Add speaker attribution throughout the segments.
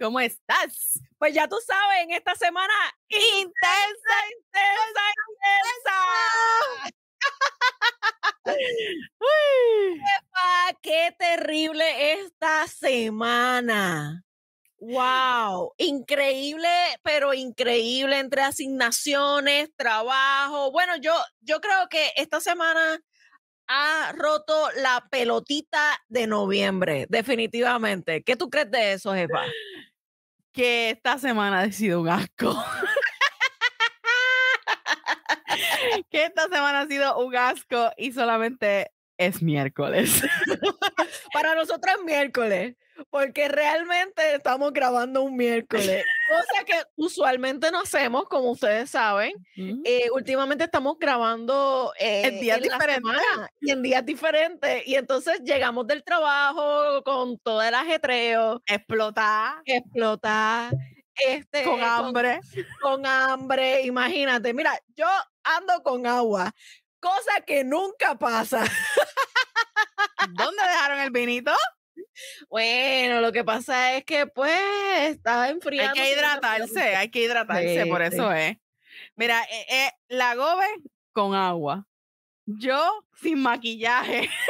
Speaker 1: ¿Cómo estás?
Speaker 2: Pues ya tú sabes, en esta semana
Speaker 1: intensa, intensa, intensa.
Speaker 2: Epa, ¡Qué terrible esta semana! ¡Wow! Increíble, pero increíble entre asignaciones, trabajo. Bueno, yo, yo creo que esta semana ha roto la pelotita de noviembre, definitivamente. ¿Qué tú crees de eso, jefa?
Speaker 1: Que esta semana ha sido un asco. que esta semana ha sido un asco y solamente es miércoles.
Speaker 2: Para nosotros es miércoles porque realmente estamos grabando un miércoles, cosa que usualmente no hacemos, como ustedes saben. Eh, últimamente estamos grabando
Speaker 1: eh, en días diferentes
Speaker 2: y en días diferentes. Y entonces llegamos del trabajo con todo el ajetreo,
Speaker 1: explotar,
Speaker 2: explotar. Este,
Speaker 1: con hambre.
Speaker 2: Con, con hambre, imagínate. Mira, yo ando con agua, cosa que nunca pasa.
Speaker 1: ¿Dónde dejaron el vinito?
Speaker 2: Bueno, lo que pasa es que pues está enfriando.
Speaker 1: Hay que hidratarse, hay que hidratarse, por eso es. Mira, eh, eh, la gobe con agua. Yo sin maquillaje.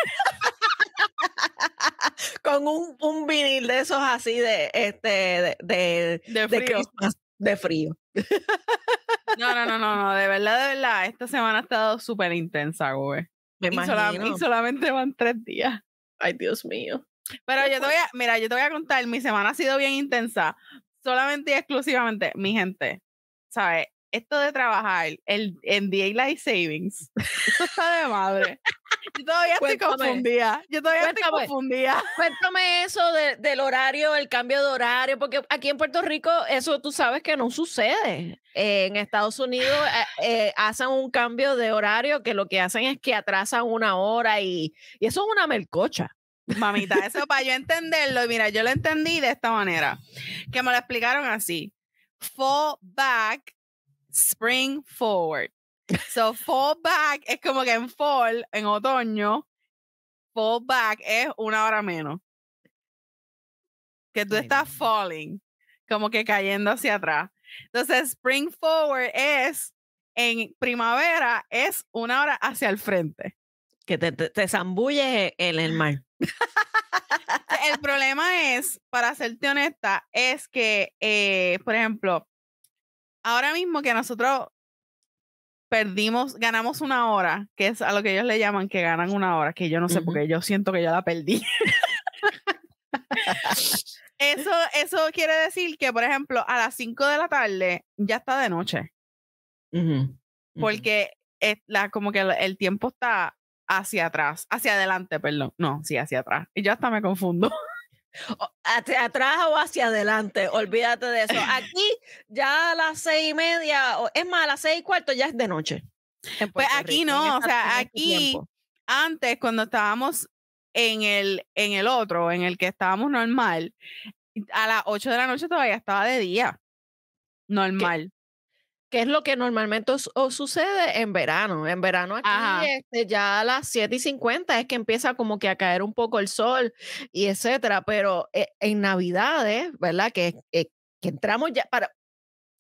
Speaker 2: con un, un, vinil de esos así de este de,
Speaker 1: de.
Speaker 2: De, frío.
Speaker 1: no, no, no, no, no, de verdad, de verdad, esta semana ha estado súper intensa, gobe.
Speaker 2: Me
Speaker 1: y solamente van tres días.
Speaker 2: Ay, Dios mío.
Speaker 1: Pero yo te voy a, mira, yo te voy a contar, mi semana ha sido bien intensa, solamente y exclusivamente, mi gente, ¿sabes? Esto de trabajar el, en Daylight Savings, esto está de madre. Yo todavía estoy confundida. Yo todavía estoy confundida.
Speaker 2: Cuéntame eso del horario, el cambio de horario, porque aquí en Puerto Rico eso tú sabes que no sucede. en Estados Unidos eh, eh, hacen un cambio de horario que lo que hacen es que atrasan una hora y, y eso es una melcocha.
Speaker 1: Mamita, eso para yo entenderlo, mira, yo lo entendí de esta manera, que me lo explicaron así. Fall back, spring forward. So fall back es como que en fall, en otoño, fall back es una hora menos. Que tú estás falling, como que cayendo hacia atrás. Entonces, spring forward es en primavera es una hora hacia el frente.
Speaker 2: Que te, te, zambulles en el mar.
Speaker 1: el problema es, para serte honesta, es que, eh, por ejemplo, ahora mismo que nosotros perdimos, ganamos una hora, que es a lo que ellos le llaman que ganan una hora, que yo no sé, porque yo siento que yo la perdí. eso, eso quiere decir que, por ejemplo, a las 5 de la tarde ya está de noche. Porque es la, como que el tiempo está hacia atrás, hacia adelante, perdón. No, sí, hacia atrás. Y yo hasta me confundo.
Speaker 2: Hacia atrás o hacia adelante, olvídate de eso. Aquí ya a las seis y media, es más, a las seis y cuarto ya es de noche.
Speaker 1: Pues aquí no, o sea, aquí antes cuando estábamos en el, en el otro, en el que estábamos normal, a las ocho de la noche todavía estaba de día. Normal
Speaker 2: que es lo que normalmente sucede en verano. En verano aquí este, ya a las 7 y 50 es que empieza como que a caer un poco el sol y etcétera, pero eh, en Navidades, ¿verdad? Que, eh, que entramos ya para...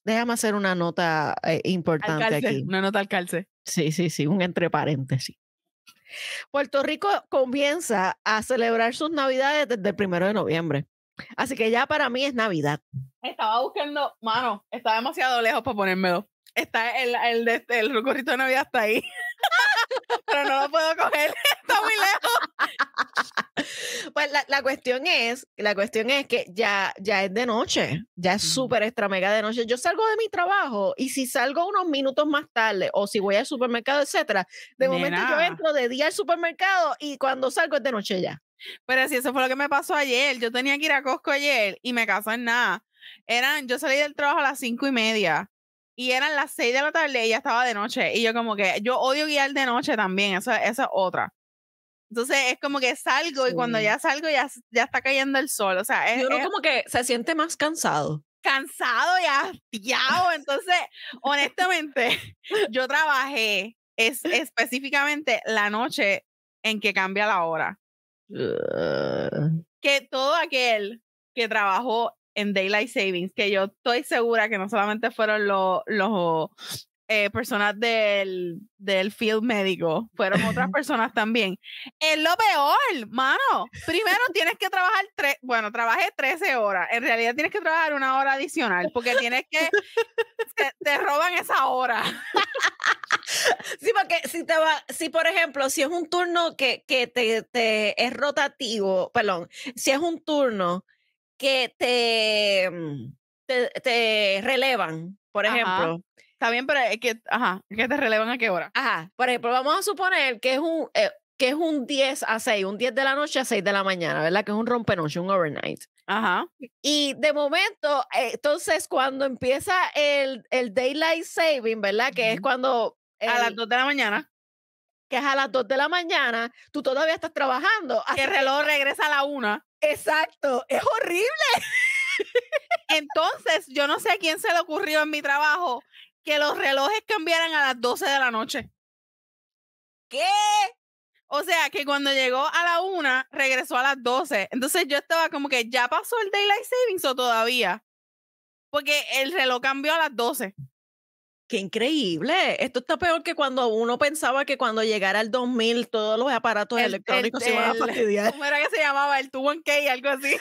Speaker 2: Déjame hacer una nota eh, importante aquí.
Speaker 1: Una nota al calce.
Speaker 2: Sí, sí, sí, un entre paréntesis. Puerto Rico comienza a celebrar sus Navidades desde el primero de noviembre. Así que ya para mí es Navidad.
Speaker 1: Estaba buscando, mano, está demasiado lejos para ponérmelo. Está el, el, de, este, el de Navidad está ahí. Pero no lo puedo coger, está muy
Speaker 2: lejos. Pues la, la, cuestión es, la cuestión es que ya, ya es de noche, ya es súper extra mega de noche. Yo salgo de mi trabajo y si salgo unos minutos más tarde o si voy al supermercado, etcétera, de momento yo entro de día al supermercado y cuando salgo es de noche ya.
Speaker 1: Pero si eso fue lo que me pasó ayer, yo tenía que ir a Costco ayer y me casó en nada. Eran, yo salí del trabajo a las cinco y media y eran las seis de la tarde y ya estaba de noche. Y yo como que, yo odio guiar de noche también, eso, esa es otra. Entonces es como que salgo y cuando ya salgo ya, ya está cayendo el sol. O sea, es,
Speaker 2: uno como que se siente más cansado.
Speaker 1: Cansado y hastiado. Entonces, honestamente, yo trabajé es, específicamente la noche en que cambia la hora que todo aquel que trabajó en Daylight Savings, que yo estoy segura que no solamente fueron los, los eh, personas del, del field médico, fueron otras personas también. Es lo peor, mano. Primero tienes que trabajar tres, bueno, trabajé 13 horas. En realidad tienes que trabajar una hora adicional porque tienes que, te, te roban esa hora.
Speaker 2: Sí, porque si te va, si por ejemplo, si es un turno que, que te, te es rotativo, perdón, si es un turno que te, mm, te, te relevan, por
Speaker 1: Ajá.
Speaker 2: ejemplo.
Speaker 1: Está bien, pero es que, ajá, que te relevan a qué hora.
Speaker 2: Ajá, por ejemplo, vamos a suponer que es un eh, que es un 10 a 6, un 10 de la noche a 6 de la mañana, ¿verdad? Que es un rompenoche, un overnight.
Speaker 1: Ajá.
Speaker 2: Y de momento, eh, entonces cuando empieza el, el daylight saving, ¿verdad? Que es
Speaker 1: Ujú. A las
Speaker 2: el-
Speaker 1: 2 de la mañana.
Speaker 2: que es a las 2 de la mañana, tú todavía estás trabajando.
Speaker 1: Que el reloj regresa a la 1.
Speaker 2: exacto, es horrible.
Speaker 1: Entonces, yo no sé a quién se le ocurrió en mi trabajo que los relojes cambiaran a las 12 de la noche.
Speaker 2: ¿Qué?
Speaker 1: O sea, que cuando llegó a la 1, regresó a las 12. Entonces yo estaba como que ya pasó el Daylight Savings o todavía. Porque el reloj cambió a las 12.
Speaker 2: Qué increíble. Esto está peor que cuando uno pensaba que cuando llegara el 2000 todos los aparatos
Speaker 1: El- el-
Speaker 2: electrónicos se iban a fastidiar.
Speaker 1: ¿Cómo era que se llamaba? El 2-1K, algo así.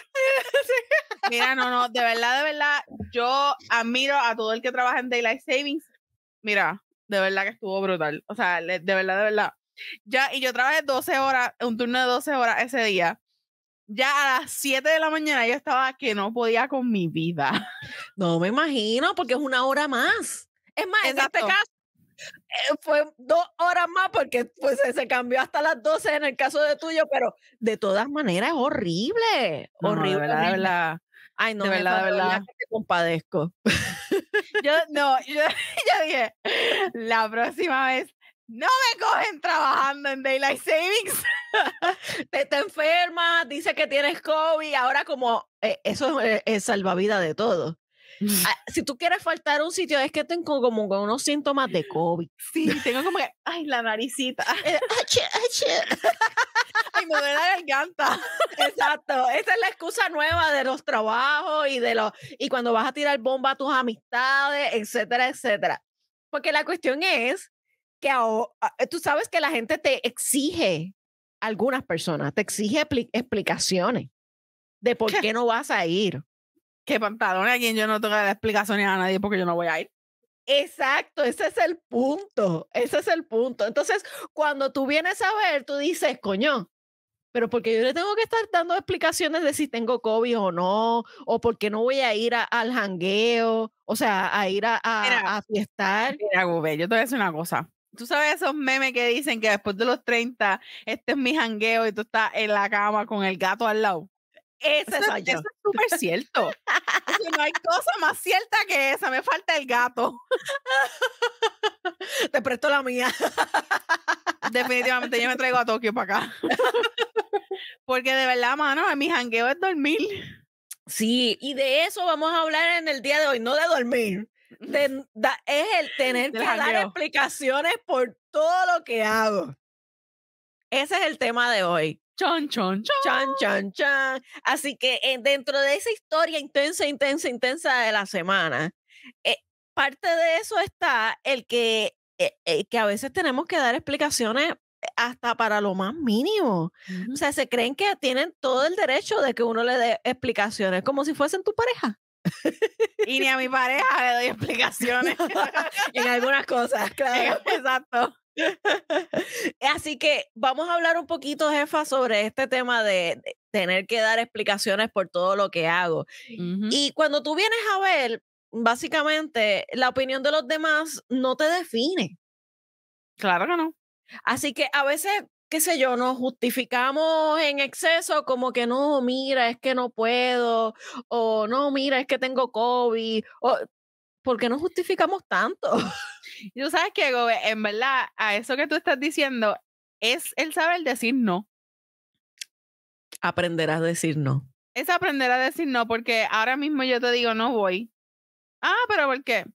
Speaker 1: Mira, no, no, de verdad, de verdad, yo admiro a todo el que trabaja en Daylight Savings. Mira, de verdad que estuvo brutal. O sea, de verdad, de verdad. Ya, y yo trabajé 12 horas, un turno de 12 horas ese día. Ya a las 7 de la mañana yo estaba que no podía con mi vida.
Speaker 2: No me imagino, porque es una hora más. Es más, en este
Speaker 1: Exacto.
Speaker 2: caso eh, fue dos horas más porque pues, se, cambió hasta las 12 en el caso de tuyo, pero de todas maneras es horrible.
Speaker 1: No,
Speaker 2: horrible.
Speaker 1: de verdad, de verdad.
Speaker 2: Ay, no,
Speaker 1: de verdad, de verdad.
Speaker 2: que te compadezco.
Speaker 1: Yo, no, yo, yo dije, la próxima vez no me cogen trabajando en Daylight Savings.
Speaker 2: Te, te enfermas, dice que tienes COVID, ahora como eh, eso es, es salvavidas de todo. Ah, si tú quieres faltar a un sitio, es que tengo como unos síntomas de COVID.
Speaker 1: Sí, tengo como que, ay, la naricita.
Speaker 2: Eh.
Speaker 1: Ay, me duele la garganta.
Speaker 2: Exacto, esa es la excusa nueva de los trabajos y de los y cuando vas a tirar bomba a tus amistades, etcétera, etcétera. Porque la cuestión es que aho- a- tú sabes que la gente te exige, algunas personas te exige expli- explicaciones de por qué no vas a ir.
Speaker 1: Qué pantalones a quien yo no tengo que dar explicaciones a nadie porque yo no voy a ir.
Speaker 2: Exacto, ese es el punto, ese es el punto. Entonces, cuando tú vienes a ver, tú dices, coño, pero porque yo le tengo que estar dando explicaciones de si tengo COVID o no, o porque no voy a ir a- al jangueo, o sea, a ir a, a,
Speaker 1: Mira.
Speaker 2: a fiestar.
Speaker 1: Mira, Gube, yo te voy a decir una cosa. Tú sabes esos memes que dicen que después de los 30, este es mi jangueo y tú estás en la cama con el gato al lado.
Speaker 2: Ese
Speaker 1: Eso,
Speaker 2: soy
Speaker 1: es-
Speaker 2: yo.
Speaker 1: eso es súper cierto. O sea, no hay cosa más cierta que esa. Me falta el gato.
Speaker 2: Te presto la mía.
Speaker 1: Definitivamente yo me traigo a Tokio para acá. Porque de verdad, mano, mi jangueo es dormir.
Speaker 2: Sí, y de eso vamos a hablar en el día de hoy, no de dormir. de- da- es el tener que dar explicaciones por todo lo que hago. Ese es el tema de hoy.
Speaker 1: Chon, chon, chon.
Speaker 2: Chan, chan, chan. Así que eh, dentro de esa historia intensa, intensa, intensa de la semana, eh, parte de eso está el que, eh, eh, que a veces tenemos que dar explicaciones hasta para lo más mínimo. O sea, se creen que tienen todo el derecho de que uno le dé explicaciones, como si fuesen tu pareja.
Speaker 1: Y ni a mi pareja le doy explicaciones.
Speaker 2: en algunas cosas, claro.
Speaker 1: Exacto.
Speaker 2: Así que vamos a hablar un poquito, jefa, sobre este tema de, de tener que dar explicaciones por todo lo que hago. Y cuando tú vienes a ver, básicamente, la opinión de los demás no te define.
Speaker 1: Claro que no.
Speaker 2: Así que a veces, qué sé yo, nos justificamos en exceso como que no, mira, es que no puedo, o no, mira, es que tengo COVID, o ¿por qué no justificamos tanto?
Speaker 1: Y tú sabes que, Gobe, en verdad, a eso que tú estás diciendo es el saber decir no.
Speaker 2: Aprender a decir no.
Speaker 1: Es aprender a decir no, porque ahora mismo yo te digo no voy. Ah, pero ¿por qué?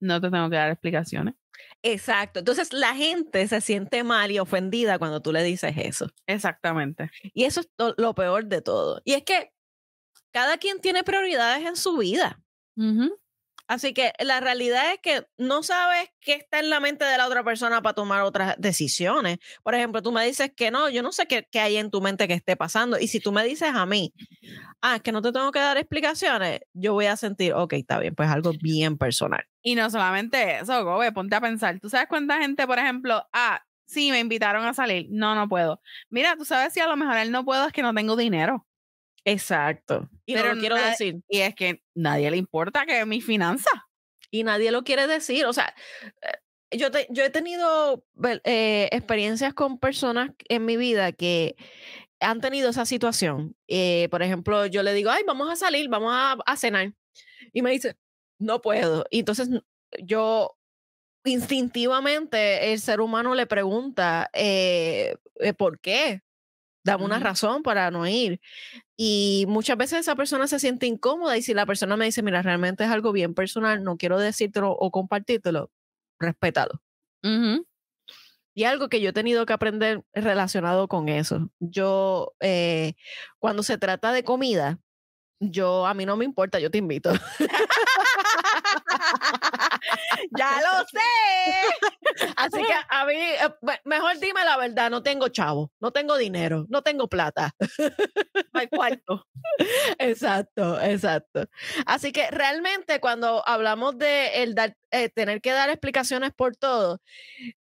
Speaker 1: No te tengo que dar explicaciones.
Speaker 2: Exacto. Entonces la gente se siente mal y ofendida cuando tú le dices eso.
Speaker 1: Exactamente.
Speaker 2: Y eso es lo peor de todo. Y es que cada quien tiene prioridades en su vida. Así que la realidad es que no sabes qué está en la mente de la otra persona para tomar otras decisiones. Por ejemplo, tú me dices que no, yo no sé qué, qué, hay en tu mente que esté pasando. Y si tú me dices a mí, ah, es que no te tengo que dar explicaciones, yo voy a sentir, ok, está bien, pues algo bien personal.
Speaker 1: Y no solamente eso, Gobe, ponte a pensar. ¿Tú sabes cuánta gente, por ejemplo, ah, sí, me invitaron a salir, no, no puedo. Mira, tú sabes si a lo mejor él no puedo es que no tengo dinero.
Speaker 2: Exacto.
Speaker 1: Y Pero no quiero decir. Y es que nadie le importa que mi finanza.
Speaker 2: Y nadie lo quiere decir. O sea, eh, yo, yo he tenido eh, experiencias con personas en mi vida que han tenido esa situación. Eh, por ejemplo, yo le digo, ay, vamos a salir, vamos a, a cenar. Y me dice, no puedo. Y entonces yo instintivamente el ser humano le pregunta, ¿por qué? Dame una razón para no ir. Y muchas veces esa persona se siente incómoda y si la persona me dice, mira, realmente es algo bien personal, no quiero decírtelo o compartírtelo, respétalo. Y algo que yo he tenido que aprender relacionado con eso. Yo, eh, cuando se trata de comida, yo, a mí no me importa, yo te invito.
Speaker 1: ya lo sé.
Speaker 2: Así que a mí, eh, mejor dime la verdad, no tengo chavo, no tengo dinero, no tengo plata.
Speaker 1: No hay cuarto.
Speaker 2: Exacto, exacto. Así que realmente cuando hablamos de el dar, eh, tener que dar explicaciones por todo,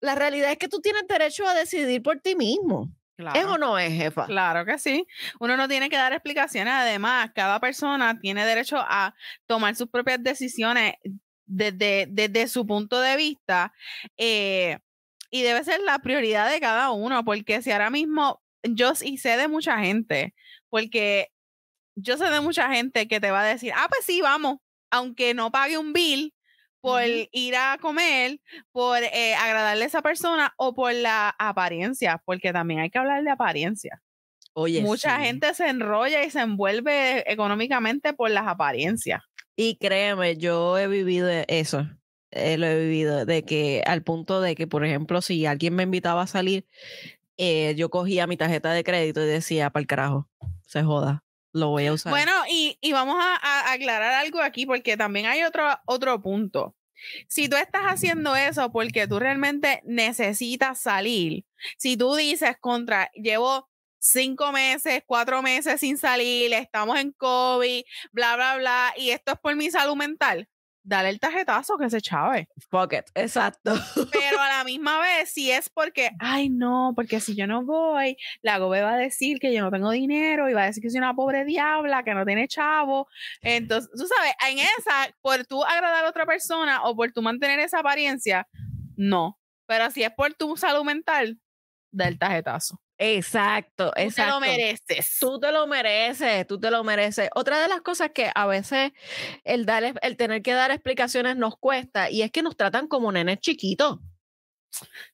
Speaker 2: la realidad es que tú tienes derecho a decidir por ti mismo. ¿Es o no es, jefa?
Speaker 1: Claro que sí. Uno no tiene que dar explicaciones. Además, cada persona tiene derecho a tomar sus propias decisiones desde, desde su punto de vista. Eh, y debe ser la prioridad de cada uno, porque si ahora mismo yo y sé de mucha gente, porque yo sé de mucha gente que te va a decir, ah, pues sí, vamos, aunque no pague un bill, por ir a comer, por eh, agradarle a esa persona o por la apariencia, porque también hay que hablar de apariencia. Oye, Mucha gente se enrolla y se envuelve económicamente por las apariencias.
Speaker 2: Y créeme, yo he vivido e, eso, eh, lo he vivido, de que al punto de que, por ejemplo, si alguien me invitaba a salir, eh, yo cogía mi tarjeta de crédito y decía, para el carajo, se joda lo voy a usar.
Speaker 1: Bueno, y, vamos a, aclarar algo aquí porque también hay otro, otro punto. Si tú estás haciendo eso porque tú realmente necesitas salir, si tú dices contra, llevo cinco meses, cuatro meses sin salir, estamos en COVID, bla, bla, bla, y esto es por mi salud mental, dale el tarjetazo que se chave.
Speaker 2: Fuck it, exacto.
Speaker 1: Pero a la misma vez, si es porque, ay no, porque si yo no voy, la gobe va a decir que yo no tengo dinero y va a decir que soy una pobre diabla, que no tiene chavo. Entonces, tú sabes, en esa, por tú agradar a otra persona o por tú mantener esa apariencia, no. Pero si es por tu salud mental, da el tarjetazo.
Speaker 2: Exacto, exacto. Tú te
Speaker 1: lo mereces.
Speaker 2: Tú te lo mereces, tú te lo mereces. Otra de las cosas que a veces el, dar, el tener que dar explicaciones nos cuesta y es que nos tratan como nenes chiquitos.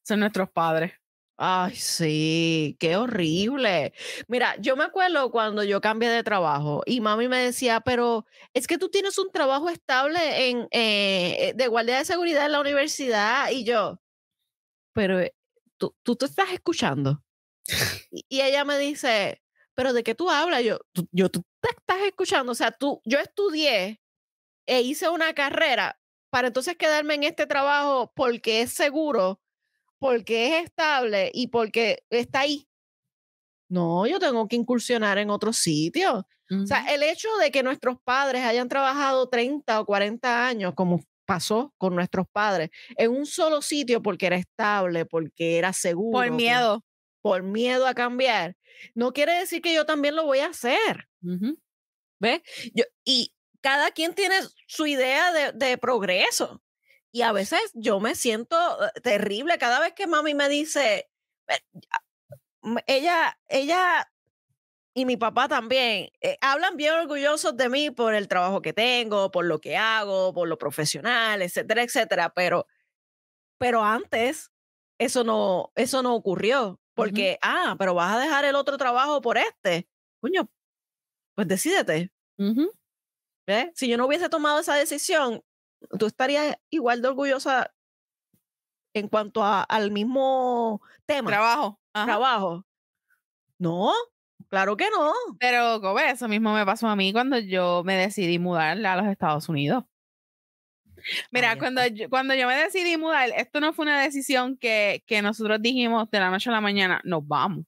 Speaker 1: Son nuestros padres.
Speaker 2: Ay, sí, qué horrible. Mira, yo me acuerdo cuando yo cambié de trabajo y mami me decía, pero es que tú tienes un trabajo estable en, eh, de guardia de seguridad en la universidad y yo, pero eh, tú, tú te estás escuchando. Y ella me dice, pero ¿de qué tú hablas? Yo, tú, yo, tú te estás escuchando, o sea, tú, yo estudié e hice una carrera para entonces quedarme en este trabajo porque es seguro, porque es estable y porque está ahí. No, yo tengo que incursionar en otro sitio. O sea, el hecho de que nuestros padres hayan trabajado 30 o 40 años, como pasó con nuestros padres, en un solo sitio porque era estable, porque era seguro.
Speaker 1: Por miedo
Speaker 2: por miedo a cambiar, no quiere decir que yo también lo voy a hacer. ¿Ves? Yo, y cada quien tiene su idea de, de, progreso. Y a veces yo me siento eh, terrible cada vez que mami me dice, ella, ella y mi papá también eh, hablan bien orgullosos de mí por el trabajo que tengo, por lo que hago, por lo profesional, etcétera, etcétera. Pero, pero antes eso no, eso no ocurrió. Porque, ah, pero vas a dejar el otro trabajo por este. Coño, pues decídete. Si yo no hubiese tomado esa decisión, tú estarías igual de orgullosa en cuanto a, al mismo tema.
Speaker 1: Trabajo.
Speaker 2: Trabajo. No, Claro que no.
Speaker 1: Pero, Kobe, eso mismo me pasó a mí cuando yo me decidí mudar a los Estados Unidos. Mira, cuando yo, cuando yo me decidí mudar, esto no fue una decisión que, que nosotros dijimos de la noche a la mañana, nos vamos.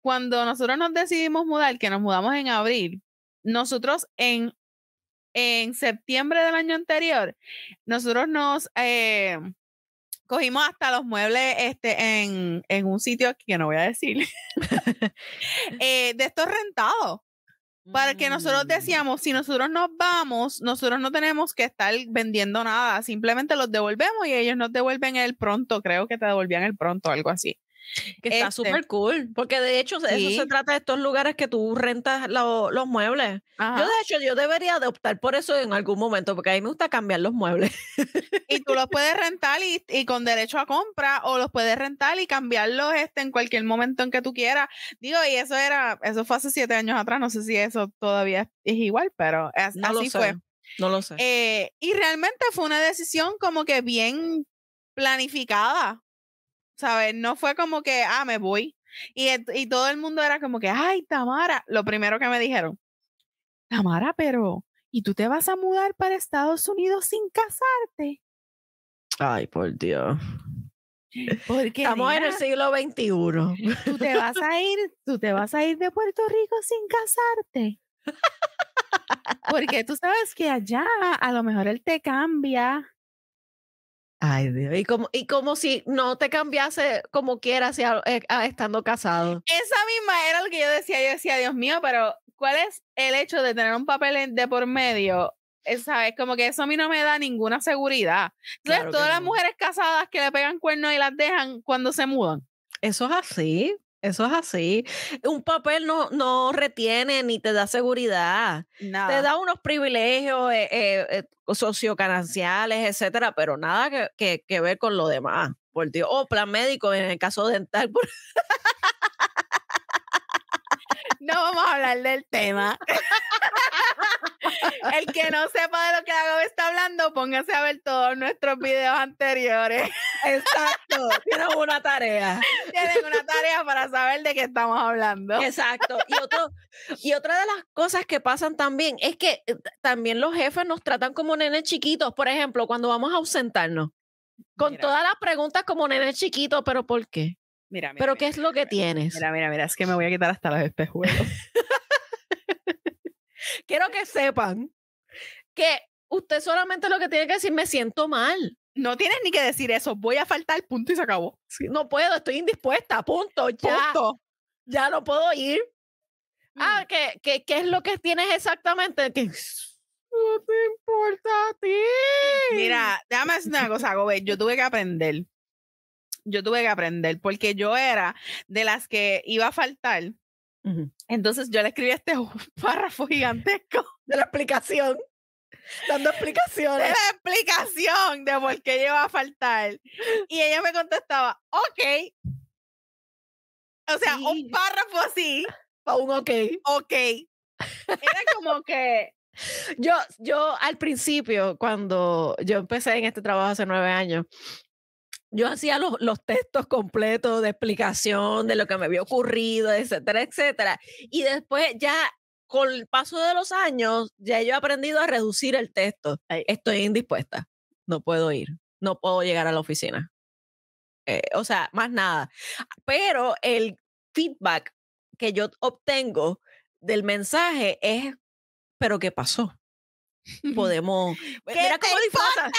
Speaker 1: Cuando nosotros nos decidimos mudar, que nos mudamos en abril, nosotros en, en septiembre del año anterior, nosotros nos eh, cogimos hasta los muebles este, en, en un sitio que no voy a decir, eh, de estos rentados. Para que nosotros
Speaker 2: Mm.
Speaker 1: decíamos, si nosotros nos vamos, nosotros no tenemos que estar vendiendo nada, simplemente los devolvemos y ellos nos devuelven el pronto, creo que te devolvían el pronto, algo así.
Speaker 2: Que está
Speaker 1: Este.
Speaker 2: súper cool, porque de hecho eso se trata de estos lugares que tú rentas lo- los muebles. Yo de hecho yo debería de optar por eso en algún momento, porque a mí me gusta cambiar los muebles.
Speaker 1: Y tú los puedes rentar y, y con derecho a compra o los puedes rentar y cambiarlos este, en cualquier momento en que tú quieras. Digo, y eso era, eso fue hace siete años atrás, no sé si eso todavía es, igual, pero es-
Speaker 2: No lo
Speaker 1: así fue.
Speaker 2: No lo sé.
Speaker 1: Eh, y realmente fue una decisión como que bien planificada, ¿sabes? No fue como que, ah, me voy. Y, y todo el mundo era como que, ay, Tamara, lo primero que me dijeron, Tamara, pero, ¿y tú te vas a mudar para Estados Unidos sin casarte?
Speaker 2: Ay, por Dios.
Speaker 1: Porque
Speaker 2: Estamos en el siglo XXI.
Speaker 1: tú te vas a ir, tú te vas a ir de Puerto Rico sin casarte. Porque tú sabes que allá a lo mejor él te cambia.
Speaker 2: Ay, Dios. Y como, y como si no te cambiase como quieras si a- eh, ah, estando casado.
Speaker 1: Esa misma era lo que yo decía. Yo decía, Dios mío, pero ¿cuál es el hecho de tener un papel de por medio? Es, ¿Sabes? Como que eso a mí no me da ninguna seguridad. Entonces,
Speaker 2: Claro
Speaker 1: todas las
Speaker 2: no.
Speaker 1: mujeres casadas que le pegan cuernos y las dejan cuando se mudan.
Speaker 2: Eso es así. Eso es así. Un papel no, no retiene ni te da seguridad.
Speaker 1: Nada.
Speaker 2: Te da unos privilegios eh, eh, eh, sociogananciales, etcétera, pero nada que, que- que ver con lo demás. Por Dios. O plan médico en el caso dental. por-
Speaker 1: No vamos a hablar del tema. El que no sepa de lo que Agave está hablando, póngase a ver todos nuestros videos anteriores.
Speaker 2: Exacto. Tienes una tarea.
Speaker 1: Tienen una tarea para saber de qué estamos hablando.
Speaker 2: Exacto. Y, otro, y otra de las cosas que pasan también es que eh, también los jefes nos tratan como nenes chiquitos. Por ejemplo, cuando vamos a ausentarnos, con
Speaker 1: Mira,
Speaker 2: todas las preguntas como nenes chiquitos, pero ¿por qué?
Speaker 1: Mira, mira,
Speaker 2: ¿Pero
Speaker 1: mira,
Speaker 2: qué es lo que tienes?
Speaker 1: Mira, mira, mira, es que me voy a quitar hasta los espejuelos.
Speaker 2: Quiero que sepan que usted solamente lo que tiene que decir, me siento mal.
Speaker 1: No tienes ni que decir eso, voy a faltar, punto y se acabó.
Speaker 2: Sí, No puedo, estoy indispuesta, punto. Ya,
Speaker 1: Punto.
Speaker 2: ya no puedo ir. Ah,
Speaker 1: Mm.
Speaker 2: ¿qué, qué, qué es lo que tienes exactamente? No te importa a ti.
Speaker 1: Mira, déjame decir una cosa, Gobe, yo tuve que aprender. Yo tuve que aprender porque yo era de las que iba a faltar. Entonces yo le escribí este párrafo gigantesco
Speaker 2: De la explicación. Dando
Speaker 1: de
Speaker 2: explicaciones.
Speaker 1: la explicación de por qué iba a faltar. Y ella me contestaba, ok. O sea,
Speaker 2: Sí.
Speaker 1: un párrafo así,
Speaker 2: Aún ok.
Speaker 1: ok. Era como que,
Speaker 2: Yo, yo al principio, cuando yo empecé en este trabajo hace nueve años, yo hacía los, los textos completos de explicación de lo que me había ocurrido, etcétera, etcétera. Y después ya, con el paso de los años, ya yo he aprendido a reducir el texto. Estoy indispuesta. No puedo ir. No puedo llegar a la oficina. Eh, o sea, más nada. Pero el feedback que yo obtengo del mensaje es, pero ¿qué pasó? Podemos...
Speaker 1: ¿Qué
Speaker 2: Mira cómo disfraza,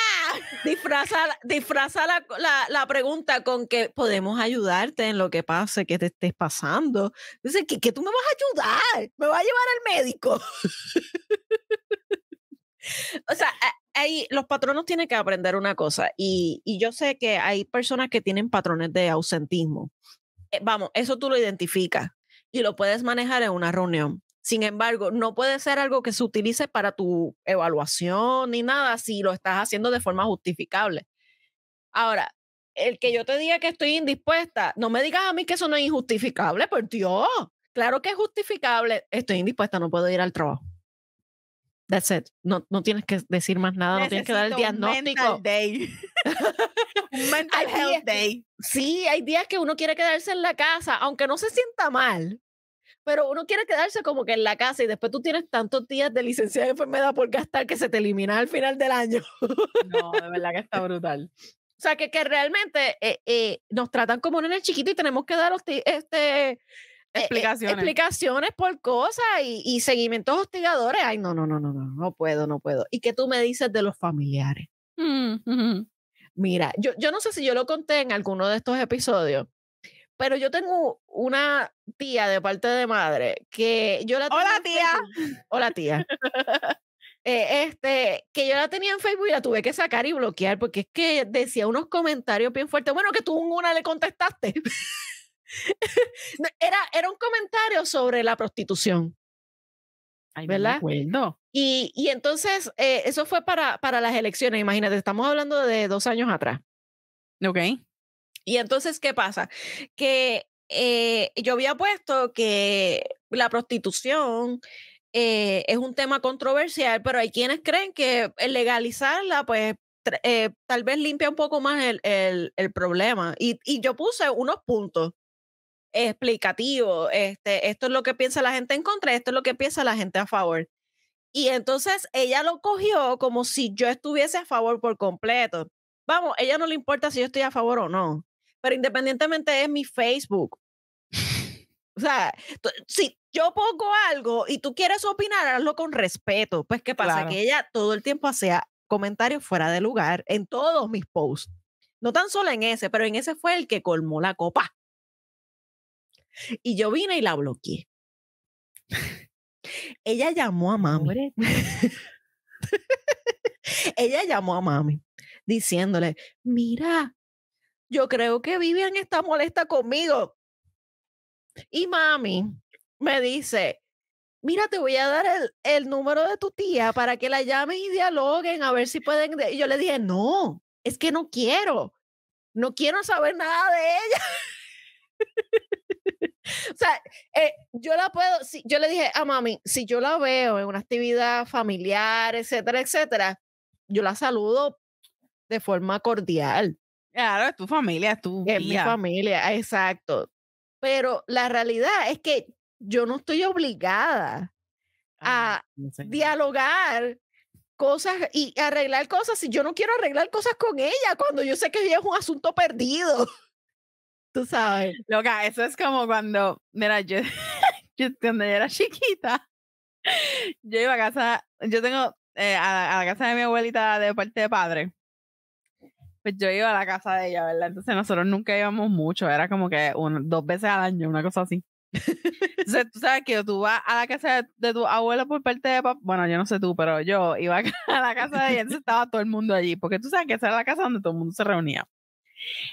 Speaker 2: disfraza, la- disfraza la, la- la pregunta con que podemos ayudarte en lo que pase, que te estés pasando. Dice, ¿que, que tú me vas a ayudar? ¿Me vas a llevar al médico? o sea, ahí los patronos tienen que aprender una cosa y, y yo sé que hay personas que tienen patrones de ausentismo. Eh, vamos, eso tú lo identificas y lo puedes manejar en una reunión. Sin embargo, no puede ser algo que se utilice para tu evaluación ni nada si lo estás haciendo de forma justificable. Ahora, el que yo te diga que estoy indispuesta, no me digas a mí que eso no es injustificable, por Dios. Claro que es justificable. Estoy indispuesta, no puedo ir al trabajo. That's it. No, no tienes que decir más nada, no tienes que dar el
Speaker 1: Necesito un
Speaker 2: diagnóstico.
Speaker 1: mental day. un mental health day.
Speaker 2: Sí, hay días que uno quiere quedarse en la casa, aunque no se sienta mal, pero uno quiere quedarse como que en la casa y después tú tienes tantos días de licencia de enfermedad por gastar que se te elimina al final del año.
Speaker 1: No, de verdad que está brutal.
Speaker 2: O sea, que, que realmente eh, eh, nos tratan como nenes chiquitos y tenemos que dar este, eh, eh,
Speaker 1: Explicaciones.
Speaker 2: explicaciones por cosas y, y seguimientos hostigadores. Ay, no, no, no, no, no, no puedo, no puedo. ¿Y qué tú me dices de los familiares?
Speaker 1: Mm.
Speaker 2: Mira, yo, yo no sé si yo lo conté en alguno de estos episodios, pero yo tengo una tía de parte de madre que yo la
Speaker 1: Hola,
Speaker 2: tenía Facebook- Hola, tía. Eh, este, que yo la tenía en Facebook y la tuve que sacar y bloquear porque es que decía unos comentarios bien fuertes. Bueno, que tú una le contestaste. Era, era un comentario sobre la prostitución.
Speaker 1: Ay,
Speaker 2: ¿Verdad?
Speaker 1: No.
Speaker 2: Y, y entonces, eh, eso fue para, para las elecciones. Imagínate, estamos hablando de dos años atrás.
Speaker 1: Ok.
Speaker 2: Y entonces, ¿qué pasa? Que eh, yo había puesto que la prostitución eh, es un tema controversial, pero hay quienes creen que legalizarla, pues eh, tal vez limpia un poco más el, el- el problema. Y, y yo puse unos puntos explicativos. Este, esto es lo que piensa la gente en contra, esto es lo que piensa la gente a favor. Y entonces ella lo cogió como si yo estuviese a favor por completo. Vamos, ella no le importa si yo estoy a favor o no, pero independientemente es mi Facebook. O sea, si yo pongo algo y tú quieres opinar, hazlo con respeto. Pues, ¿qué pasa?
Speaker 1: Claro.
Speaker 2: Que ella todo el tiempo hacía comentarios fuera de lugar en todos mis posts. No tan solo en ese, pero en ese fue el que colmó la copa. Y yo vine y la bloqueé. Ella llamó a mami. Ella llamó a mami diciéndole, mira, yo creo que Vivian está molesta conmigo. Y mami me dice, mira, te voy a dar el, el número de tu tía para que la llames y dialoguen a ver si pueden. de-". Y yo le dije, no, es que no quiero. No quiero saber nada de ella. o sea, eh, yo la puedo, si, yo le dije a mami, si yo la veo en una actividad familiar, etcétera, etcétera, yo la saludo de forma cordial.
Speaker 1: Claro, es tu familia, es tu
Speaker 2: Es mi familia, exacto. Pero la realidad es que yo no estoy obligada
Speaker 1: Ay,
Speaker 2: a dialogar cosas y arreglar cosas si yo no quiero arreglar cosas con ella cuando yo sé que ella es un asunto perdido. Tú sabes.
Speaker 1: Loca, eso es como cuando, mira, yo, yo cuando yo era chiquita, yo iba a casa, yo tengo eh, a la casa de mi abuelita de parte de padre. Pues yo iba a la casa de ella, ¿verdad? Entonces nosotros nunca íbamos mucho, era como que dos veces al año, una cosa así. Entonces tú sabes que tú vas a la casa de, de tu abuelo por parte de papá, bueno, yo no sé tú, pero yo iba a la casa de ella, entonces estaba todo el mundo allí, porque tú sabes que esa era la casa donde todo el mundo se reunía.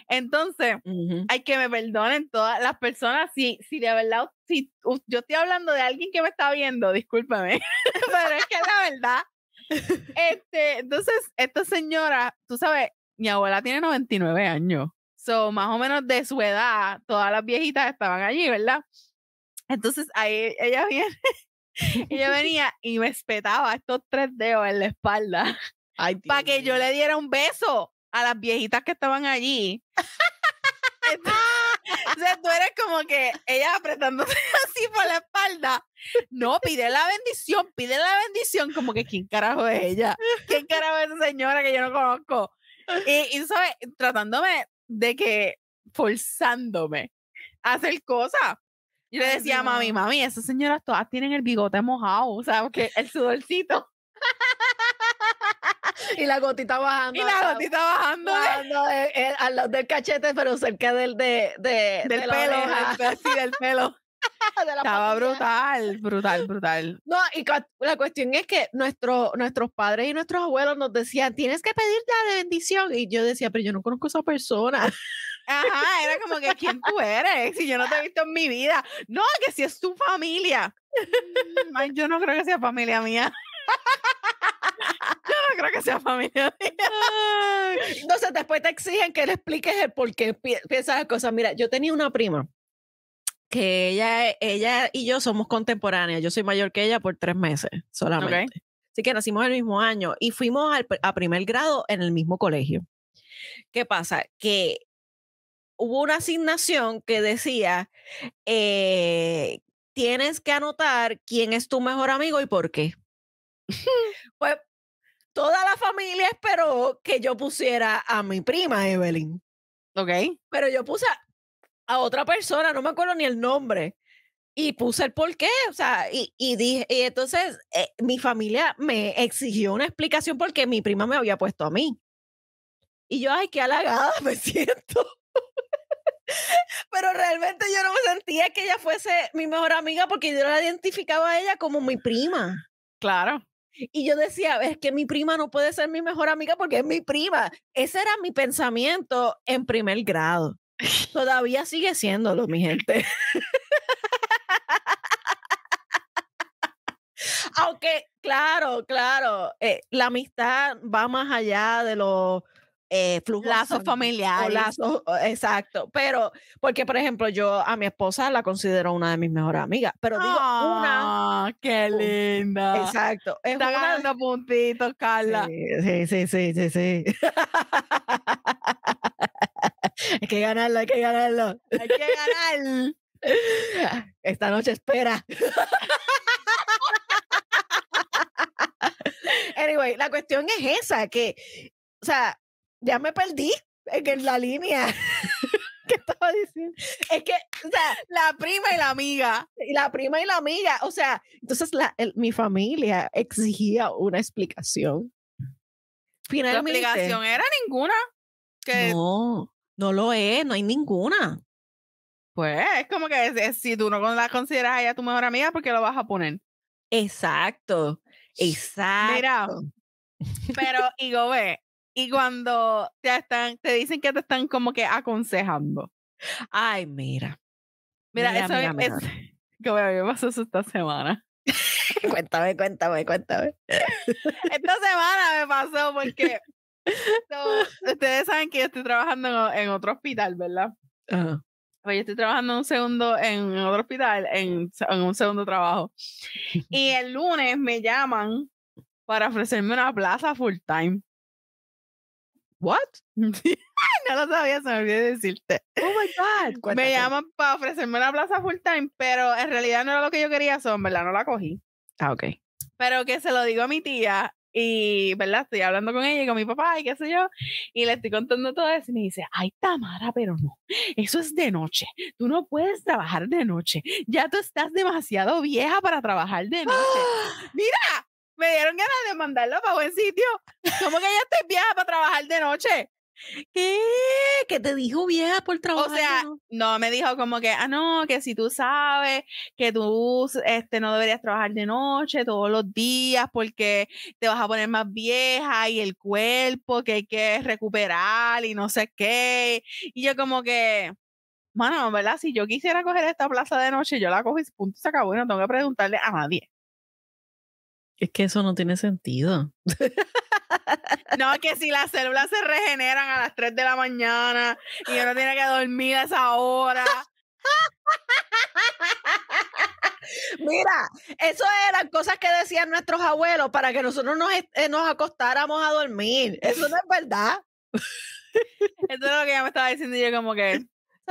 Speaker 1: Entonces,
Speaker 2: Ujú.
Speaker 1: Ay, que me perdonen todas las personas. Si, si de verdad, si u- yo estoy hablando de alguien que me está viendo, discúlpame, pero es que la verdad. Este, entonces, esta señora, tú sabes, mi abuela tiene 99 años. So, más o menos de su edad, todas las viejitas estaban allí, ¿verdad? Entonces, ahí ella viene, ella venía y me espetaba estos tres dedos en la espalda para que yo le diera un beso a las viejitas que estaban allí. Entonces, o sea, tú eres como que ella apretándose así por la espalda. No, pide la bendición, pide la bendición, como que quién carajo es ella, quién carajo es esa señora que yo no conozco. Y, y sabes, tratándome de que, forzándome a hacer cosas. Yo le
Speaker 2: Ay,
Speaker 1: decía a mami, mami, esas señoras todas tienen el bigote mojado, o sea, porque el sudorcito
Speaker 2: Y la gotita bajando.
Speaker 1: y la gotita bajando
Speaker 2: bajando de- eh, al lado del cachete, pero cerca del, de, de,
Speaker 1: del pelo,
Speaker 2: oreja,
Speaker 1: del pelo, Estaba brutal, brutal, brutal.
Speaker 2: No, y la cuestión es que nuestro, nuestros padres y nuestros abuelos nos decían, tienes que pedir la bendición. Y yo decía, pero yo no conozco a esa persona.
Speaker 1: Ajá, era como que ¿quién tú eres? Si yo no te he visto en mi vida. No, que si es tu familia. Mm, ay, yo no creo que sea familia mía. Yo no creo que sea familia mía.
Speaker 2: Entonces después te exigen que le expliques el por qué pi- piensas las cosas. Mira, yo tenía una prima que ella, ella y yo somos contemporáneas. Yo soy mayor que ella por tres meses solamente. Así que nacimos el mismo año y fuimos al a primer grado en el mismo colegio. ¿Qué pasa? Que hubo una asignación que decía eh, tienes que anotar quién es tu mejor amigo y por qué. pues toda la familia esperó que yo pusiera a mi prima Evelyn.
Speaker 1: Ok.
Speaker 2: Pero yo puse a, a otra persona, no me acuerdo ni el nombre. Y puse el por qué, o sea, y, y dije, y entonces eh, mi familia me exigió una explicación porque mi prima me había puesto a mí. Y yo, ay, qué halagada me siento. Pero realmente yo no me sentía que ella fuese mi mejor amiga porque yo la identificaba a ella como mi prima.
Speaker 1: Claro.
Speaker 2: Y yo decía, es que mi prima no puede ser mi mejor amiga porque es mi prima. Ese era mi pensamiento en primer grado. Todavía sigue siéndolo, mi gente. Aunque, claro, claro, eh, la amistad va más allá de los eh, flujos
Speaker 1: Lazos
Speaker 2: sanguíneos o
Speaker 1: familiares.
Speaker 2: lazos, exacto. Pero, porque, por ejemplo, yo a mi esposa la considero una de mis mejores amigas, pero digo una,
Speaker 1: Ah, qué
Speaker 2: un-
Speaker 1: linda.
Speaker 2: exacto, es
Speaker 1: Está
Speaker 2: una
Speaker 1: ganando puntitos, Carla.
Speaker 2: Sí, sí, sí, sí, sí. hay que ganarlo, hay que ganarlo.
Speaker 1: Hay que ganar.
Speaker 2: Esta noche espera. anyway, la cuestión es esa, que, o sea, ya me perdí en la línea. ¿Qué estaba diciendo? Es que, o sea,
Speaker 1: La prima y la amiga.
Speaker 2: y la prima y la amiga, o sea, entonces la, el- mi familia exigía una explicación. Finalmente,
Speaker 1: explicación era ninguna. Que
Speaker 2: no, no lo es, no hay ninguna.
Speaker 1: pues es como que es- es- si tú no la consideras a ella tu mejor amiga, ¿por qué lo vas a poner?
Speaker 2: Exacto, exacto.
Speaker 1: Mira, pero y ve, y cuando te están, te dicen que te están como que aconsejando.
Speaker 2: Ay, mira.
Speaker 1: Mira,
Speaker 2: Mira,
Speaker 1: eso
Speaker 2: mira,
Speaker 1: es,
Speaker 2: mira.
Speaker 1: a mí me pasó eso esta semana.
Speaker 2: cuéntame, cuéntame, cuéntame.
Speaker 1: Esta semana me pasó porque so, ustedes saben que yo estoy trabajando en, otro hospital, ¿verdad?
Speaker 2: Ajá.
Speaker 1: Pues yo estoy trabajando un segundo, en otro hospital, en, un segundo trabajo. Y el lunes me llaman para ofrecerme una plaza full time.
Speaker 2: What?
Speaker 1: no lo sabía, se me olvidó decirte.
Speaker 2: Oh my God.
Speaker 1: Me llaman para ofrecerme una plaza full time, pero en realidad no era lo que yo quería, son, ¿verdad? No la cogí.
Speaker 2: Ah, ok.
Speaker 1: Pero que se lo digo a mi tía y, ¿verdad? Estoy hablando con ella y con mi papá y qué sé yo, y le estoy contando todo eso y me dice, ay, Tamara, pero no, eso es de noche, tú no puedes trabajar de noche, ya tú estás demasiado vieja para trabajar de noche. Mira, me dieron ganas de mandarlo para buen sitio. ¿Cómo que ya estoy vieja para trabajar de noche?
Speaker 2: ¿Qué? ¿Que te dijo vieja por trabajar? de
Speaker 1: sea? No, me dijo como que, ah, no, que si tú sabes que tú este, no deberías trabajar de noche todos los días porque te vas a poner más vieja y el cuerpo que hay que recuperar y no sé qué. Y yo como que, mano, ¿verdad? Si yo quisiera coger esta plaza de noche, yo la cojo y punto se acabó y no tengo que preguntarle a nadie.
Speaker 2: Es que eso no tiene sentido.
Speaker 1: No, que si las células se regeneran a las 3 de la mañana y uno tiene que dormir a esa hora.
Speaker 2: Mira, eso eran cosas que decían nuestros abuelos para que nosotros nos, eh, nos acostáramos a dormir. Eso no es verdad.
Speaker 1: Eso es lo que ella me estaba diciendo yo como que,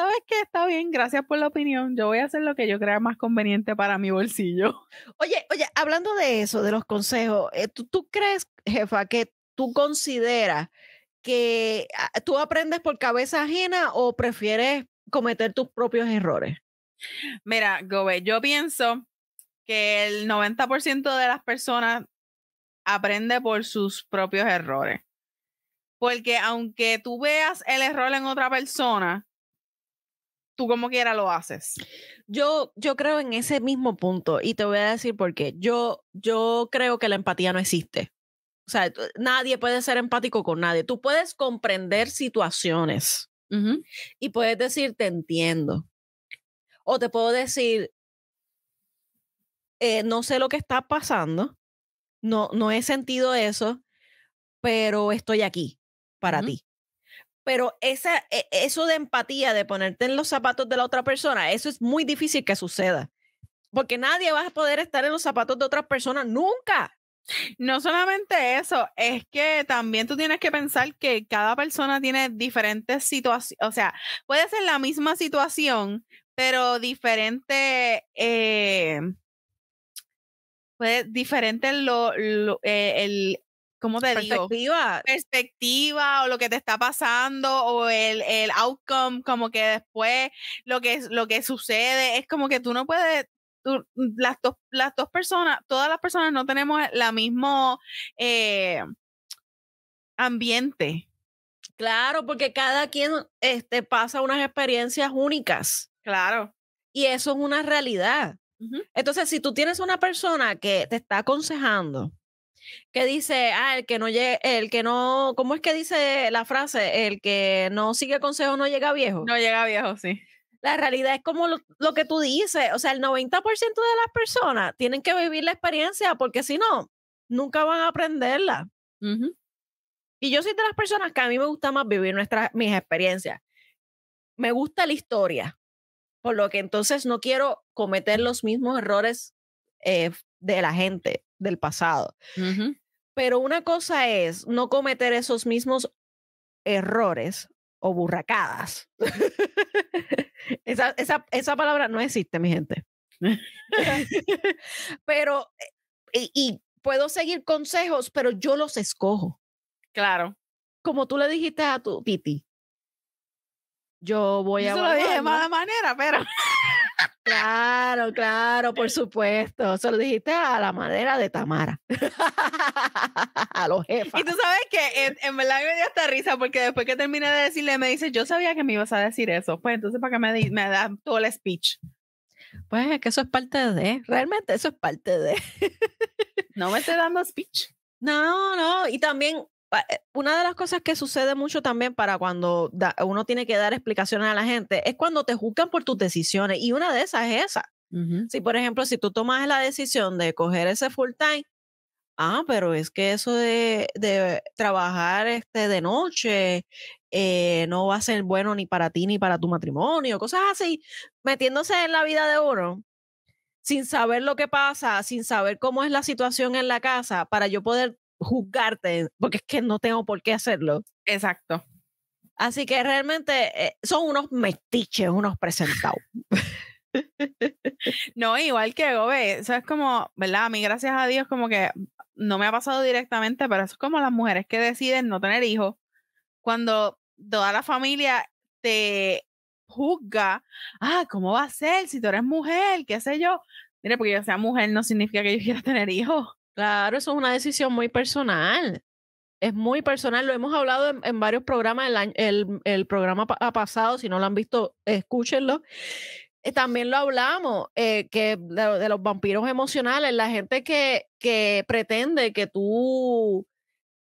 Speaker 1: ¿sabes qué? Está bien, gracias por la opinión. Yo voy a hacer lo que yo crea más conveniente para mi bolsillo.
Speaker 2: Oye, oye, hablando de eso, de los consejos, eh, ¿tú, tú crees, jefa, que tú consideras que ah, tú aprendes por cabeza ajena o prefieres cometer tus propios errores?
Speaker 1: Mira, Gobe, yo pienso que el 90% de las personas aprende por sus propios errores. Porque aunque tú veas el error en otra persona, tú como quiera lo haces.
Speaker 2: Yo, yo creo en ese mismo punto y te voy a decir por qué. Yo, yo creo que la empatía no existe. O sea, nadie puede ser empático con nadie. Tú puedes comprender situaciones y puedes decir, te entiendo. O te puedo decir, "Eh, no sé lo que está pasando, no, no he sentido eso, pero estoy aquí para ti. Pero esa, e- eso de empatía, de ponerte en los zapatos de la otra persona, eso es muy difícil que suceda. Porque nadie va a poder estar en los zapatos de otras personas nunca.
Speaker 1: No solamente eso, es que también tú tienes que pensar que cada persona tiene diferentes situaciones, o sea, puede ser la misma situación, pero diferente, eh, pues diferente lo, lo- eh, el, ¿cómo te digo?
Speaker 2: Perspectiva.
Speaker 1: o lo que te está pasando o el, el outcome, como que después lo que, lo que sucede, es como que tú no puedes, tú- las, dos, las dos personas, todas las personas no tenemos la mismo eh, ambiente.
Speaker 2: Claro, porque cada quien este, pasa unas experiencias únicas
Speaker 1: Claro.
Speaker 2: y eso es una realidad. Entonces, si tú tienes una persona que te está aconsejando, que dice, ah, el que no llegue, el que no, ¿cómo es que dice la frase? El que no sigue consejo no llega viejo.
Speaker 1: No llega viejo, sí.
Speaker 2: La realidad es como lo, lo que tú dices, o sea, el 90% de las personas tienen que vivir la experiencia porque si no, nunca van a aprenderla. Y yo soy de las personas que a mí me gusta más vivir nuestras, mis experiencias. Me gusta la historia, por lo que entonces no quiero cometer los mismos errores eh, de la gente del pasado. Pero una cosa es no cometer esos mismos errores o burracadas. esa, esa, esa palabra no existe, mi gente. pero, eh, y, y puedo seguir consejos, pero yo los escojo.
Speaker 1: Claro.
Speaker 2: Como tú le dijiste a tu Titi. Yo voy a
Speaker 1: Yo lo dije de mala manera, pero
Speaker 2: Claro, claro, por supuesto. Se lo dijiste a la madera de Tamara. a los jefas.
Speaker 1: Y tú sabes que en, en verdad me dio esta risa porque después que terminé de decirle, me dice, yo sabía que me ibas a decir eso. Pues entonces, ¿para qué me, me das todo el speech?
Speaker 2: Pues es que eso es parte de, realmente eso es parte de.
Speaker 1: No me estoy dando speech.
Speaker 2: No, no, y también una de las cosas que sucede mucho también para cuando da- uno tiene que dar explicaciones a la gente es cuando te juzgan por tus decisiones y una de esas es esa. Si, por ejemplo, si tú tomas la decisión de coger ese full time, ah, pero es que eso de, de trabajar este, de noche eh, no va a ser bueno ni para ti ni para tu matrimonio, cosas así, metiéndose en la vida de uno sin saber lo que pasa, sin saber cómo es la situación en la casa, para yo poder juzgarte, porque es que no tengo por qué hacerlo.
Speaker 1: Exacto.
Speaker 2: Así que realmente eh, son unos mestiches, unos presentados.
Speaker 1: No, igual que Gobe, eso es como, ¿verdad? A mí, gracias a Dios, como que no me ha pasado directamente, pero eso es como las mujeres que deciden no tener hijos. Cuando toda la familia te juzga, ah, ¿cómo va a ser si tú eres mujer? ¿Qué sé yo? Mire, porque yo sea mujer no significa que yo quiera tener hijos.
Speaker 2: Claro, eso es una decisión muy personal. Es muy personal, lo hemos hablado en, en varios programas, el, año- el, el programa pa- ha pasado, si no lo han visto, escúchenlo. Eh, también lo hablamos, eh, que de, de los vampiros emocionales, la gente que, que pretende que tú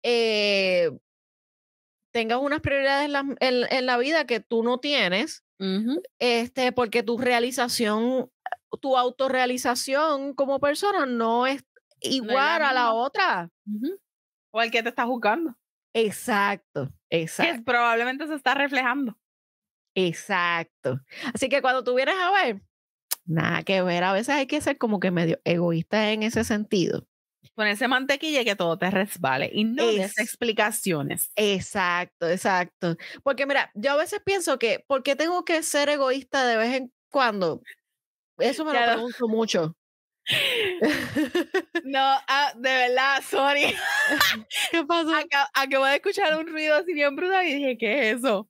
Speaker 2: eh, tengas unas prioridades en la, en- en la vida que tú no tienes, este, porque tu realización, tu autorrealización como persona no es igual a la otra.
Speaker 1: O el que te está juzgando.
Speaker 2: Exacto, exacto,
Speaker 1: Que probablemente se está reflejando.
Speaker 2: exacto. Así que cuando tú vienes a ver, nada que ver, a veces hay que ser como que medio egoísta en ese sentido.
Speaker 1: Ponerse mantequilla y que todo te resbale. Y no des
Speaker 2: Es-
Speaker 1: explicaciones.
Speaker 2: Exacto, exacto. Porque mira, yo a veces pienso que, ¿por qué tengo que ser egoísta de vez en cuando? Eso me
Speaker 1: Ya
Speaker 2: lo
Speaker 1: lo-
Speaker 2: pregunto mucho.
Speaker 1: No, ah, de verdad, sorry.
Speaker 2: ¿Qué pasó?
Speaker 1: Acab- acabo de escuchar un ruido así bien brutal y dije, ¿qué es eso?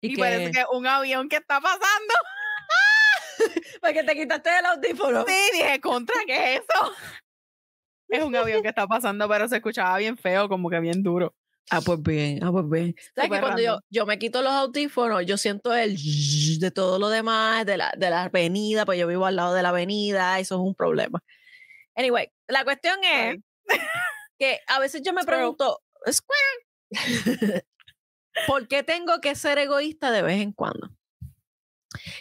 Speaker 1: Y, parece que es un avión que está pasando.
Speaker 2: Porque te quitaste el audífono.
Speaker 1: Sí, dije, ¿contra qué es eso? Es un avión que está pasando, pero se escuchaba bien feo, como que bien duro.
Speaker 2: Ah, pues bien, ah, pues bien. ¿Sabes que cuando yo, yo me quito los audífonos, yo siento el de todo lo demás, de la, de la avenida, pues yo vivo al lado de la avenida, eso es un problema. Anyway, la cuestión es que a veces yo me pregunto, "Squirrel". ¿por qué tengo que ser egoísta de vez en cuando?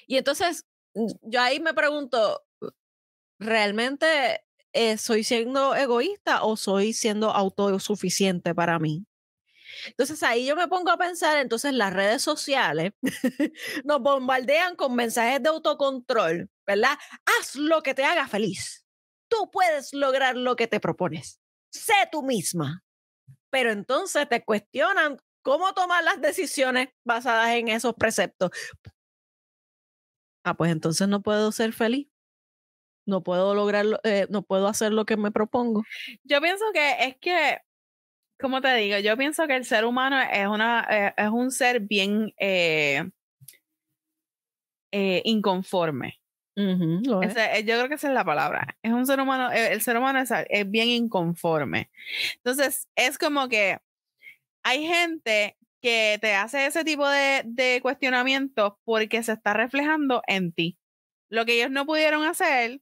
Speaker 2: Y entonces, mm, yo ahí me pregunto, ¿realmente eh, soy siendo egoísta o soy siendo autosuficiente para mí? Entonces ahí yo me pongo a pensar, entonces las redes sociales nos bombardean con mensajes de autocontrol, ¿verdad? Haz lo que te haga feliz. Tú puedes lograr lo que te propones. Sé tú misma. Pero entonces te cuestionan cómo tomar las decisiones basadas en esos preceptos. ah, pues entonces no puedo ser feliz. No puedo lograrlo, eh, no puedo hacer lo que me propongo.
Speaker 1: Yo pienso que es que, como te digo, yo pienso que el ser humano es, una, eh, es un ser bien eh, inconforme. yo creo que esa es la palabra. Es un ser humano, el ser humano es, es bien inconforme. Entonces, es como que hay gente que te hace ese tipo de, de cuestionamientos porque se está reflejando en ti. Lo que ellos no pudieron hacer,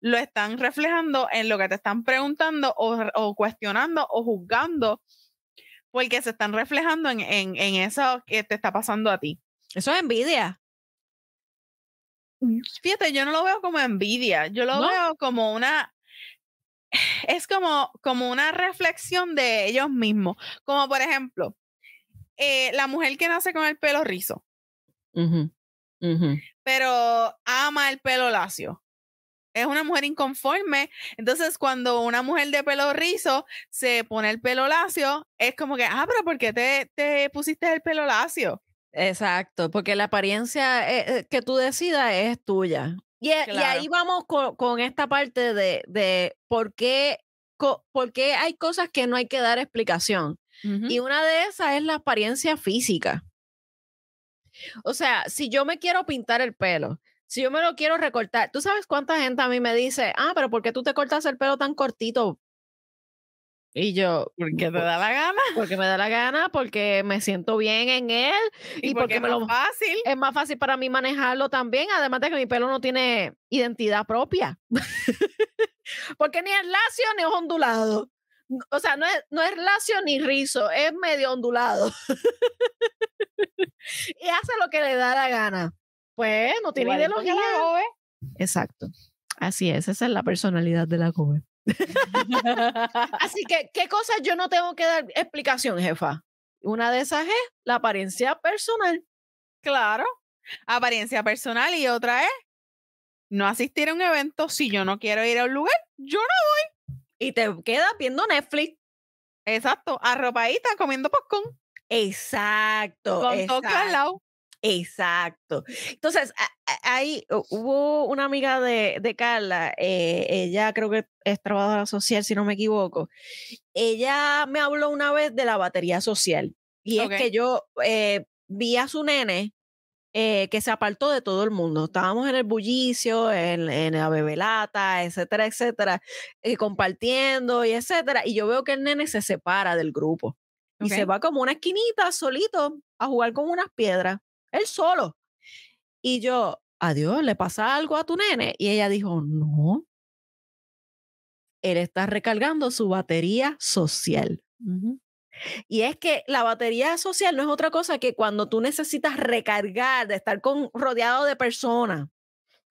Speaker 1: lo están reflejando en lo que te están preguntando o, cuestionando o juzgando, porque se están reflejando en, en, eso que te está pasando a ti.
Speaker 2: Eso es envidia.
Speaker 1: Mm, fíjate, yo no lo veo como envidia, yo lo veo como una, es como, como una reflexión de ellos mismos. Como por ejemplo, eh, la mujer que nace con el pelo rizo, pero ama el pelo lacio. Es una mujer inconforme. Entonces, cuando una mujer de pelo rizo se pone el pelo lacio, es como que, ah, pero ¿por qué te, te pusiste el pelo lacio?
Speaker 2: Exacto, porque la apariencia eh, eh, que tú decidas es tuya. Y, ahí vamos con, esta parte de, de por, qué, por qué hay cosas que no hay que dar explicación. Y una de esas es la apariencia física. O sea, si yo me quiero pintar el pelo, si yo me lo quiero recortar, ¿tú sabes cuánta gente a mí me dice, ah, pero ¿por qué tú te cortas el pelo tan cortito? Y yo,
Speaker 1: porque te da la gana.
Speaker 2: Porque me da la gana, porque me siento bien en él.
Speaker 1: Y, porque, es más fácil.
Speaker 2: Es más fácil para mí manejarlo también, además de que mi pelo no tiene identidad propia. porque ni es lacio ni es ondulado o sea, no es, no es lacio ni rizo, es medio ondulado. y hace lo que le da la gana. Pues no tiene ideología. Exacto. Así es, esa es la personalidad de la joven. Así que, ¿qué cosas yo no tengo que dar explicación, jefa? Una de esas es la apariencia personal.
Speaker 1: Claro, apariencia personal y otra es no asistir a un evento si yo no quiero ir a un lugar, yo no voy
Speaker 2: y te quedas viendo Netflix.
Speaker 1: Exacto, arropadita comiendo popcorn.
Speaker 2: Exacto.
Speaker 1: Con toque al lado.
Speaker 2: Exacto. Entonces, ahí hubo una amiga de, de Carla, eh, ella creo que es trabajadora social, si no me equivoco. Ella me habló una vez de la batería social. Y es que yo eh, vi a su nene eh, que se apartó de todo el mundo. Estábamos en el bullicio, en, en la bebelata, etcétera, etcétera, eh, compartiendo y etcétera. Y yo veo que el nene se separa del grupo y se va como una esquinita solito a jugar con unas piedras, él solo. Y yo, adiós, ¿le pasa algo a tu nene? Y ella dijo, no. Él está recargando su batería social. Y es que la batería social no es otra cosa que cuando tú necesitas recargar, de estar con, rodeado de personas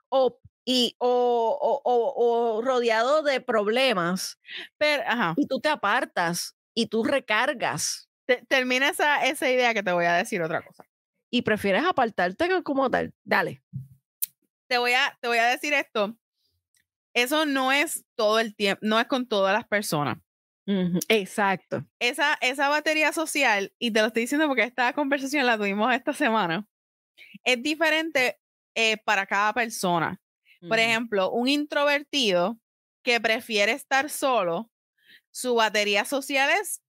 Speaker 2: o, y, o, o, rodeado de problemas, pero, y tú te apartas y tú recargas.
Speaker 1: termina esa, esa idea que te voy a decir otra cosa.
Speaker 2: Y prefieres apartarte como tal. Dale.
Speaker 1: Te voy a, te voy a decir esto. Eso no es todo el tiempo, no es con todas las personas.
Speaker 2: Exacto.
Speaker 1: Esa, esa batería social, y te lo estoy diciendo porque esta conversación la tuvimos esta semana, es diferente eh, para cada persona. Por ejemplo, un introvertido que prefiere estar solo, su batería social es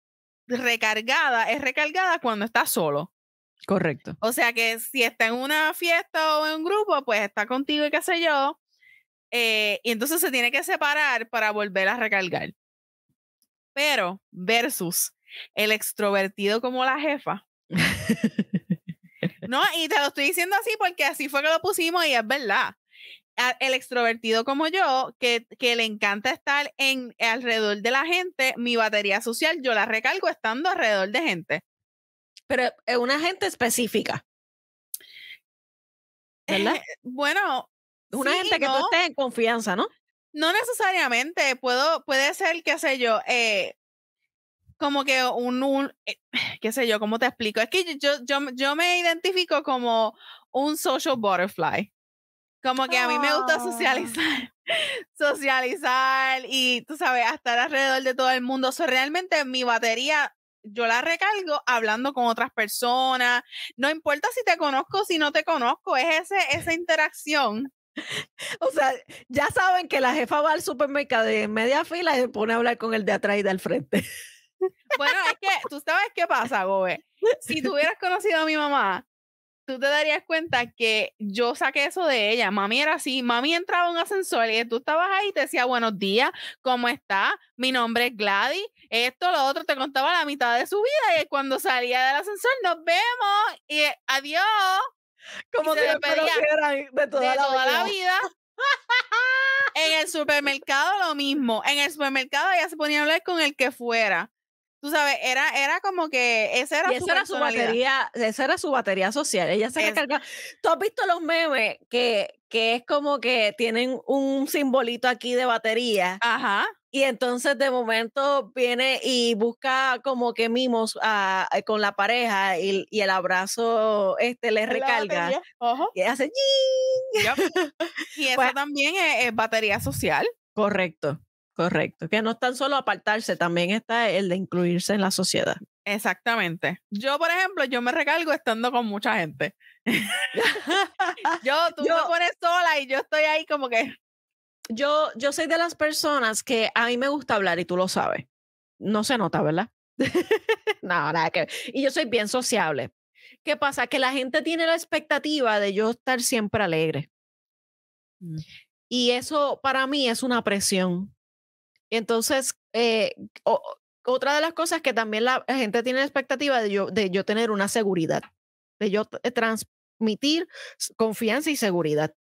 Speaker 1: recargada, es recargada cuando está solo.
Speaker 2: Correcto.
Speaker 1: O sea que si está en una fiesta o en un grupo, pues está contigo y qué sé yo. Eh, y entonces se tiene que separar para volver a recargar. Pero versus el extrovertido como la jefa. no, y te lo estoy diciendo así porque así fue que lo pusimos y es verdad. El extrovertido como yo, que, que le encanta estar en alrededor de la gente, mi batería social yo la recargo estando alrededor de gente.
Speaker 2: Pero es una gente específica. ¿Verdad?
Speaker 1: Eh, bueno.
Speaker 2: Una gente que tú estés en confianza, ¿no?
Speaker 1: No necesariamente, puedo, puede ser, qué sé yo, eh, como que un, un eh, qué sé yo, ¿cómo te explico? Es que yo, yo, yo me identifico como un social butterfly. Como que a mí me gusta ah. socializar, socializar y, tú sabes, estar alrededor de todo el mundo. O realmente mi batería, yo la recargo hablando con otras personas. No importa si te conozco o si no te conozco, es ese, esa interacción.
Speaker 2: O sea, ya saben que la jefa va al supermercado en media fila y se pone a hablar con el de atrás y del frente.
Speaker 1: Bueno, es que tú sabes qué pasa, Gobe. Si tú hubieras conocido a mi mamá, tú te darías cuenta que yo saqué eso de ella. Mami era así, mami entraba en un ascensor y tú estabas ahí y te decía, buenos días, ¿cómo está? Mi nombre es Gladys, esto, lo otro, te contaba la mitad de su vida y cuando salía del ascensor, nos vemos y eh, adiós.
Speaker 2: Como
Speaker 1: despedía
Speaker 2: de toda,
Speaker 1: de
Speaker 2: la,
Speaker 1: toda
Speaker 2: vida.
Speaker 1: la vida. en el supermercado lo mismo. En el supermercado ella se ponía a hablar con el que fuera. Tú sabes, era, era como que esa era
Speaker 2: Y
Speaker 1: su
Speaker 2: era su batería, esa era su batería social. Ella se
Speaker 1: Es-
Speaker 2: recarga. ¿Tú has visto los memes que, que es como que tienen un simbolito aquí de batería
Speaker 1: Ajá.
Speaker 2: y entonces de momento viene y busca como que mimos a- a- con la pareja y, y el abrazo este le recarga y hace.
Speaker 1: Yup. Y eso
Speaker 2: Pues-
Speaker 1: también es, es batería social.
Speaker 2: Correcto, correcto. Que no es tan solo apartarse, también está el de incluirse en la sociedad.
Speaker 1: Exactamente. Yo, por ejemplo, yo me recargo estando con mucha gente. Yo, tú me
Speaker 2: Yo-
Speaker 1: pones sola y yo estoy ahí como que.
Speaker 2: Yo, yo soy de las personas que a mí me gusta hablar y tú lo sabes. No se nota, ¿verdad? no, nada que ver. Y yo soy bien sociable. ¿Qué pasa? Que la gente tiene la expectativa de yo estar siempre alegre.
Speaker 1: Mm.
Speaker 2: Y eso para mí es una presión. Y entonces, eh, o- otra de las cosas que también la, gente tiene la expectativa de yo, de yo tener una seguridad, de yo transmitir confianza y seguridad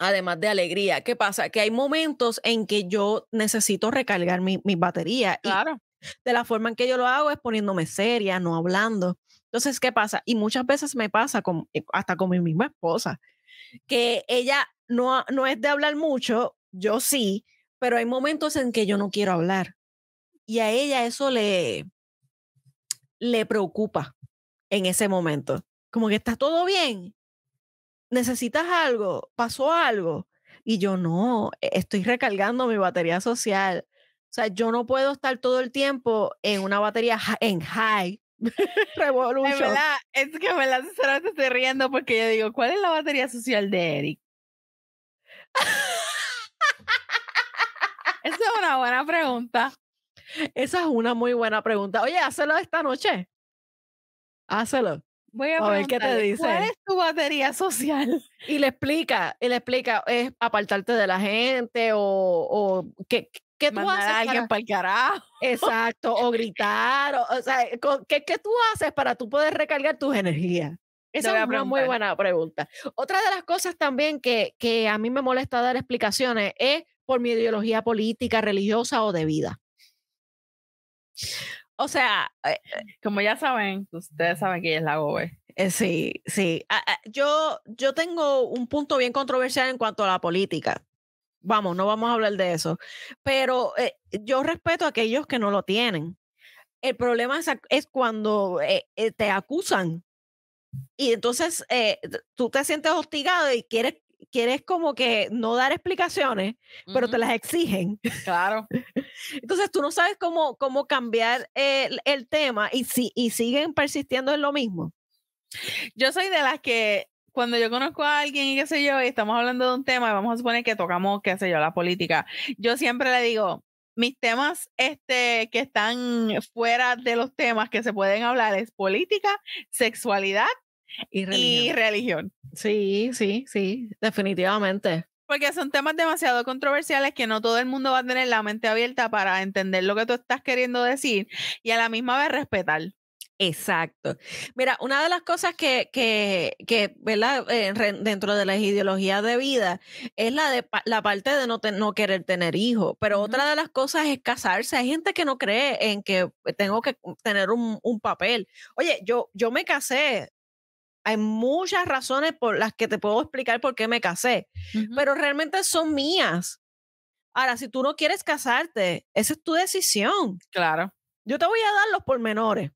Speaker 2: además de alegría. ¿Qué pasa? Que hay momentos en que yo necesito recargar mi, mi batería y
Speaker 1: Claro.
Speaker 2: de la forma en que yo lo hago es poniéndome seria, no hablando. Entonces, ¿qué pasa? Y muchas veces me pasa con, eh, hasta con mi misma esposa, que ella no, no es de hablar mucho, yo sí, pero hay momentos en que yo no quiero hablar. Y a ella eso le, le preocupa en ese momento. Como que está todo bien. ¿Necesitas algo? ¿Pasó algo? Y yo no, e- estoy recargando mi batería social. O sea, yo no puedo estar todo el tiempo en una batería en high revolution.
Speaker 1: verdad, es que en verdad sinceramente estoy riendo porque yo digo, ¿cuál es la batería social de Eric? Esa es una buena pregunta.
Speaker 2: Esa es una muy buena pregunta. Oye, hazlo esta noche. Hazlo.
Speaker 1: Voy a,
Speaker 2: A ver qué te
Speaker 1: preguntarle, ¿Cuál
Speaker 2: dice.
Speaker 1: es tu batería social?
Speaker 2: Y le explica, y le explica, es apartarte de la gente o, o qué, qué tú
Speaker 1: Mandar
Speaker 2: haces
Speaker 1: a alguien
Speaker 2: para-
Speaker 1: para el carajo.
Speaker 2: Exacto, o gritar, o, o sea, ¿qué, ¿qué tú haces para tú poder recargar tus energías? Esa es una muy buena pregunta. Otra de las cosas también que, que a mí me molesta dar explicaciones es por mi ideología política, religiosa o de vida. O sea, eh,
Speaker 1: Como ya saben, ustedes saben que es la gobe.
Speaker 2: eh, sí, sí. Ah, ah, yo, yo tengo un punto bien controversial en cuanto a la política. Vamos, no vamos a hablar de eso. Pero eh, yo respeto a aquellos que no lo tienen. El problema es, cuando eh, eh, te acusan y entonces eh, tú te sientes hostigado y quieres, quieres como que no dar explicaciones, pero te las exigen.
Speaker 1: Claro.
Speaker 2: Entonces tú no sabes cómo, cómo cambiar el, el tema y, si, y siguen persistiendo en lo mismo.
Speaker 1: Yo soy de las que cuando yo conozco a alguien y qué sé yo, y estamos hablando de un tema y vamos a suponer que tocamos, qué sé yo, la política, yo siempre le digo, mis temas este, que están fuera de los temas que se pueden hablar es política, sexualidad
Speaker 2: Y
Speaker 1: y
Speaker 2: religión.
Speaker 1: religión.
Speaker 2: Sí, sí, sí, definitivamente.
Speaker 1: Porque son temas demasiado controversiales que no todo el mundo va a tener la mente abierta para entender lo que tú estás queriendo decir y a la misma vez respetar.
Speaker 2: Exacto. Mira, una de las cosas que, que, que ¿verdad? Eh, dentro de las ideologías de vida es la de la parte de no, te- no querer tener hijos, pero
Speaker 1: Ujú.
Speaker 2: otra de las cosas es casarse. Hay gente que no cree en que tengo que tener un, un papel. Oye, yo, yo me casé. Hay muchas razones por las que te puedo explicar por qué me casé, pero realmente son mías. Ahora, si tú no quieres casarte, esa es tu decisión.
Speaker 1: Claro.
Speaker 2: Yo te voy a dar los pormenores,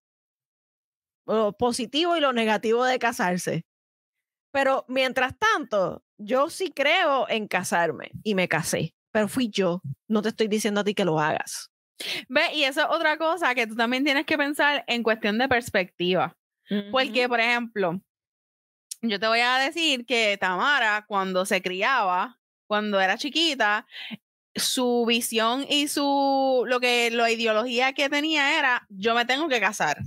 Speaker 2: lo positivo y lo negativo de casarse. Pero mientras tanto, yo sí creo en casarme y me casé, pero fui yo. No te estoy diciendo a ti que lo hagas.
Speaker 1: Ve, y eso es otra cosa que tú también tienes que pensar en cuestión de perspectiva. Porque, por ejemplo, yo te voy a decir que Tamara, cuando se criaba, cuando era chiquita, su visión y su lo que la ideología que tenía era yo me tengo que casar.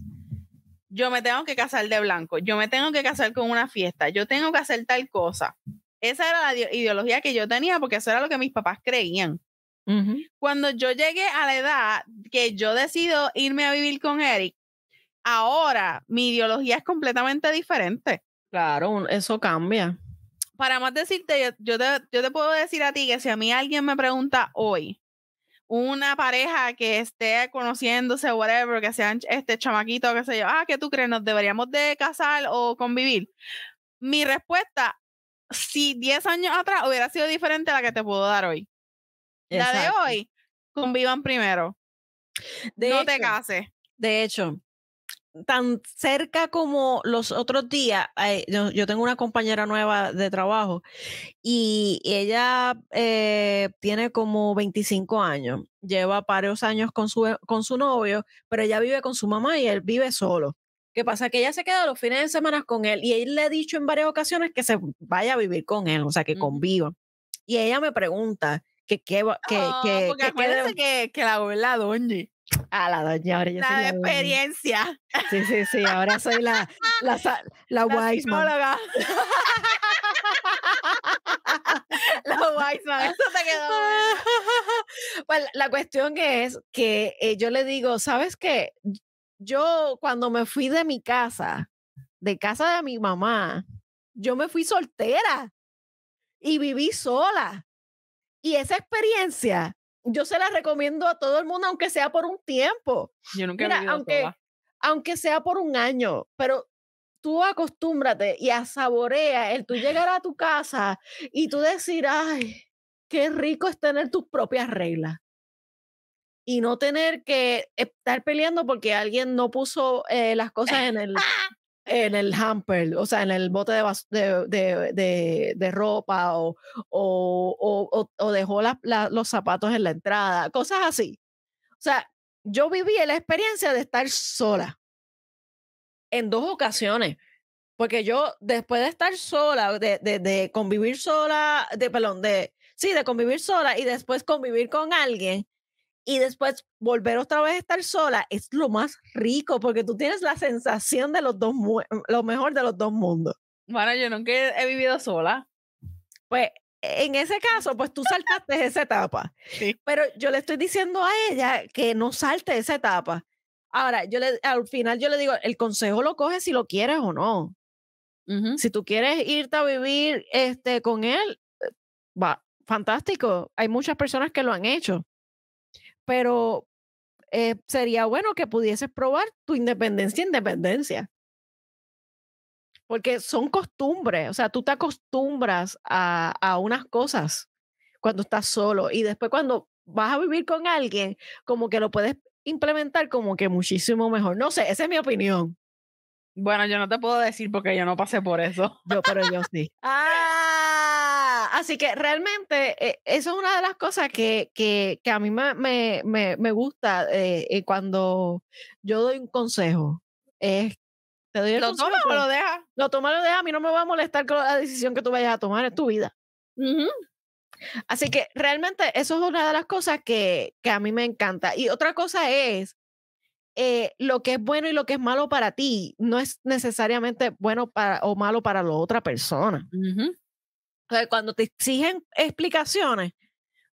Speaker 1: Yo me tengo que casar de blanco, yo me tengo que casar con una fiesta, yo tengo que hacer tal cosa. Esa era la ideología que yo tenía porque eso era lo que mis papás creían. Cuando yo llegué a la edad que yo decido irme a vivir con Eric, ahora mi ideología es completamente diferente.
Speaker 2: Claro, eso cambia.
Speaker 1: Para más decirte, yo, te, yo te puedo decir a ti que si a mí alguien me pregunta hoy, una pareja que esté conociéndose, whatever, que sean este chamaquito, qué sé yo, ah, ¿qué tú crees? ¿Nos deberíamos de casar o convivir? Mi respuesta, si 10 años atrás hubiera sido diferente a la que te puedo dar hoy. La de hoy, convivan primero. no te cases.
Speaker 2: De hecho, tan cerca como los otros días, yo, tengo una compañera nueva de trabajo y ella eh, tiene como 25 años, lleva varios años con su, con su novio, pero ella vive con su mamá y él vive solo. ¿Qué pasa? Que ella se queda los fines de semana con él y él le ha dicho en varias ocasiones que se vaya a vivir con él, o sea, que conviva. Y ella me pregunta que qué que,
Speaker 1: oh, que, acuérdense que, que, la la doña.
Speaker 2: Ah, la doña, ahora yo
Speaker 1: la
Speaker 2: soy
Speaker 1: la experiencia.
Speaker 2: Sí, sí, sí, ahora soy la, la, la, la Wiseman.
Speaker 1: la Wiseman, eso te quedó.
Speaker 2: Bueno, la cuestión es que eh, yo le digo, ¿sabes qué? Yo cuando me fui de mi casa, de casa de mi mamá, yo me fui soltera y viví sola. Y esa experiencia yo se la recomiendo a todo el mundo, aunque sea por un tiempo.
Speaker 1: Yo nunca he vivido
Speaker 2: aunque, aunque sea por un año, pero tú acostúmbrate y a saborea el tú llegar a tu casa y tú decir, ay, qué rico es tener tus propias reglas. Y no tener que estar peleando porque alguien no puso eh, las cosas en el, en el hamper, o sea, en el bote de, de, de, de ropa o, o, o, dejó los zapatos en la entrada, cosas así. O sea, yo viví la experiencia de estar sola en dos ocasiones, porque yo después de estar sola, de, de convivir sola, de, perdón, de, sí, de convivir sola y después convivir con alguien, y después volver otra vez a estar sola es lo más rico porque tú tienes la sensación de los dos, lo mejor de los dos mundos.
Speaker 1: Bueno, yo nunca he vivido sola.
Speaker 2: Pues en ese caso, pues tú saltaste esa etapa.
Speaker 1: Sí.
Speaker 2: Pero yo le estoy diciendo a ella que no salte esa etapa. Ahora, yo le, al final yo le digo, el consejo lo coges si lo quieres o no. Si tú quieres irte a vivir este, con él, eh, va, fantástico. Hay muchas personas que lo han hecho pero eh, sería bueno que pudieses probar tu independencia independencia. Porque son costumbres, o sea, tú te acostumbras a, a unas cosas cuando estás solo y después cuando vas a vivir con alguien, como que lo puedes implementar como que muchísimo mejor. No sé, esa es mi opinión.
Speaker 1: Bueno, yo no te puedo decir porque yo no pasé por eso.
Speaker 2: Yo, pero yo sí. ah, así que realmente eh, eso es una de las cosas que, que, que a mí me, me, me, gusta eh, eh, cuando yo doy un consejo. Es, te doy el
Speaker 1: ¿Lo
Speaker 2: consejo,
Speaker 1: toma o lo deja?
Speaker 2: Lo toma o lo deja. A mí no me va a molestar con la decisión que tú vayas a tomar en tu vida. Así que realmente eso es una de las cosas que, que a mí me encanta. Y otra cosa es eh, lo que es bueno y lo que es malo para ti no es necesariamente bueno para, o malo para la otra persona. Cuando te exigen explicaciones,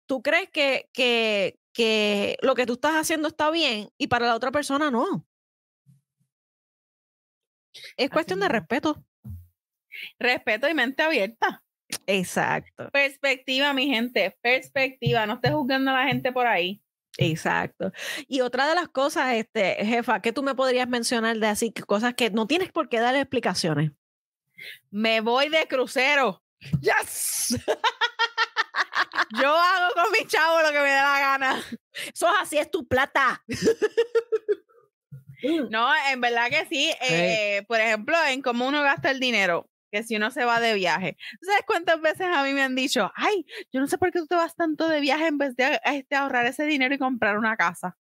Speaker 2: tú crees que, que, que lo que tú estás haciendo está bien y para la otra persona no. Es cuestión de respeto.
Speaker 1: Respeto y mente abierta.
Speaker 2: Exacto.
Speaker 1: Perspectiva, mi gente, perspectiva. No estés juzgando a la gente por ahí.
Speaker 2: Exacto. Y otra de las cosas, este, jefa, que tú me podrías mencionar de así, cosas que no tienes por qué dar explicaciones.
Speaker 1: Me voy de crucero.
Speaker 2: Yes.
Speaker 1: Yo hago con mi chavo lo que me dé la gana.
Speaker 2: Eso es así, es tu plata.
Speaker 1: No, en verdad que sí. Eh, por ejemplo, en cómo uno gasta el dinero que si uno se va de viaje. ¿Sabes cuántas veces a mí me han dicho, ay, yo no sé por qué tú te vas tanto de viaje en vez de este, ahorrar ese dinero y comprar una casa?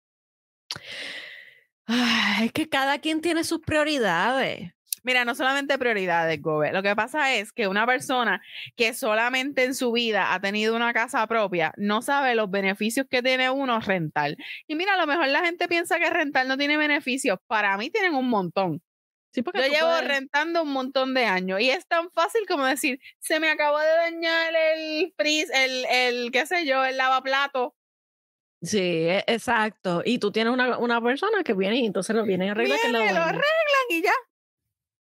Speaker 2: Ay, es que cada quien tiene sus prioridades.
Speaker 1: Mira, no solamente prioridades, Gobe. Lo que pasa es que una persona que solamente en su vida ha tenido una casa propia no sabe los beneficios que tiene uno rentar. Y mira, a lo mejor la gente piensa que rentar no tiene beneficios. Para mí tienen un montón.
Speaker 2: Sí, porque
Speaker 1: Yo llevo
Speaker 2: puedes-
Speaker 1: rentando un montón de años y es tan fácil como decir, se me acabó de dañar el freeze, el, el qué sé yo, el lavaplato.
Speaker 2: Sí, e- exacto. Y tú tienes una, una persona que viene y entonces lo viene a arreglar que
Speaker 1: Viene, lo arreglan y ya.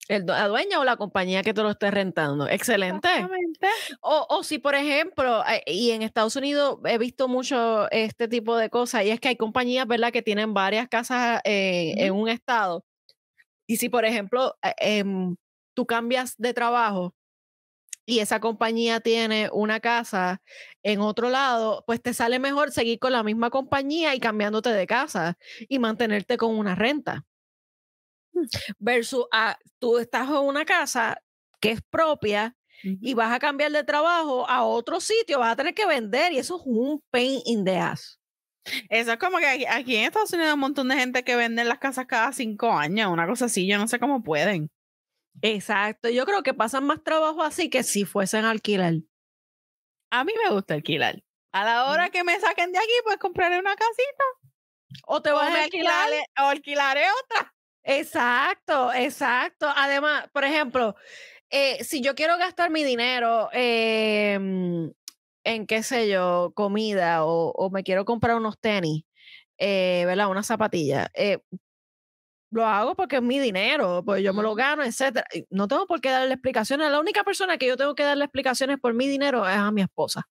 Speaker 2: El, la dueña o la compañía que te lo esté rentando. Excelente.
Speaker 1: Exactamente.
Speaker 2: O, o si, por ejemplo, y en Estados Unidos he visto mucho este tipo de cosas, y es que hay compañías, ¿verdad?, que tienen varias casas eh, en un estado. Y si, por ejemplo, eh, em, tú cambias de trabajo y esa compañía tiene una casa en otro lado, pues te sale mejor seguir con la misma compañía y cambiándote de casa y mantenerte con una renta. Versus a, tú estás en una casa que es propia y vas a cambiar de trabajo a otro sitio, vas a tener que vender y eso es un pain in the ass.
Speaker 1: Eso es como que aquí, aquí en Estados Unidos hay un montón de gente que venden las casas cada cinco años, una cosa así, yo no sé cómo pueden.
Speaker 2: Exacto, yo creo que pasan más trabajo así que si fuesen a alquilar.
Speaker 1: A mí me gusta alquilar. A la hora que me saquen de aquí, pues compraré una casita
Speaker 2: O te vas a alquilar.
Speaker 1: alquilaré, o alquilaré otra.
Speaker 2: Exacto, exacto. Además, por ejemplo, eh, si yo quiero gastar mi dinero en, qué sé yo, comida o, o me quiero comprar unos tenis, eh, ¿verdad? Unas zapatillas. eh, lo hago porque es mi dinero, pues yo me lo gano, etcétera. No tengo por qué darle explicaciones. La única persona que yo tengo que darle explicaciones por mi dinero es a mi esposa.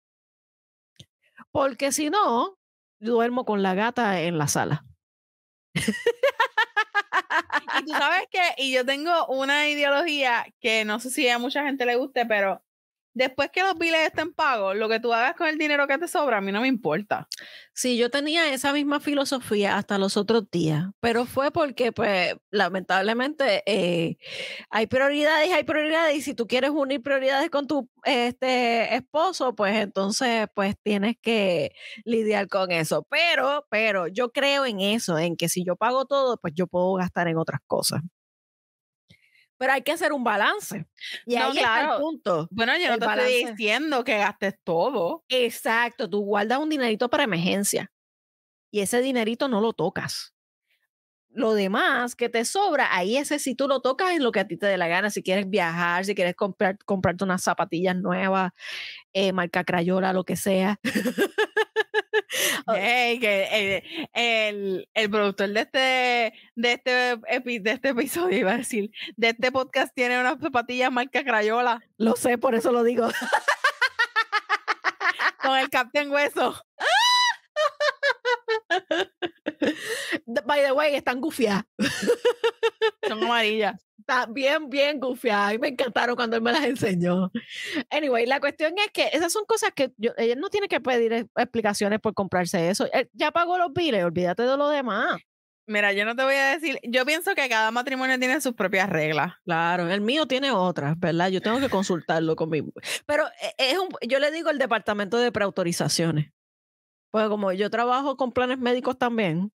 Speaker 2: Porque si no, duermo con la gata en la sala.
Speaker 1: Y tú sabes que, y yo tengo una ideología que no sé si a mucha gente le guste, pero después que los biles estén pagos, lo que tú hagas con el dinero que te sobra, a mí no me importa.
Speaker 2: Sí, yo tenía esa misma filosofía hasta los otros días, pero fue porque, pues, lamentablemente eh, hay prioridades, hay prioridades, y si tú quieres unir prioridades con tu este, esposo, pues entonces, pues tienes que lidiar con eso. Pero, pero yo creo en eso, en que si yo pago todo, pues yo puedo gastar en otras cosas. Pero hay que hacer un balance. Y
Speaker 1: No,
Speaker 2: ahí está el
Speaker 1: claro.
Speaker 2: punto.
Speaker 1: Bueno, yo no te estoy
Speaker 2: balance.
Speaker 1: diciendo que gastes todo.
Speaker 2: Exacto, tú guardas un dinerito para emergencia y ese dinerito no lo tocas. Lo demás que te sobra, ahí ese si tú lo tocas es lo que a ti te dé la gana. Si quieres viajar, si quieres comprar, comprarte unas zapatillas nuevas, eh, marca Crayola, lo que sea. Oh.
Speaker 1: Ey, que el, el, el productor de este, de, este epi- de este episodio iba a decir, de este podcast tiene unas zapatillas marca Crayola
Speaker 2: Lo sé, por eso lo digo.
Speaker 1: con el Captain Hueso.
Speaker 2: By the way, están gufiadas.
Speaker 1: Son amarillas.
Speaker 2: Está bien, bien gufiadas. Y me encantaron cuando él me las enseñó. Anyway, la cuestión es que esas son cosas que yo, ella no tiene que pedir eh, explicaciones por comprarse eso. Él ya pagó los biles, olvídate de lo demás.
Speaker 1: Mira, yo no te voy a decir, yo pienso que cada matrimonio tiene sus propias reglas.
Speaker 2: Claro, el mío tiene otras, ¿verdad? Yo tengo que consultarlo con mi... Pero eh, es un, yo le digo el departamento de preautorizaciones. Pues como yo trabajo con planes médicos también,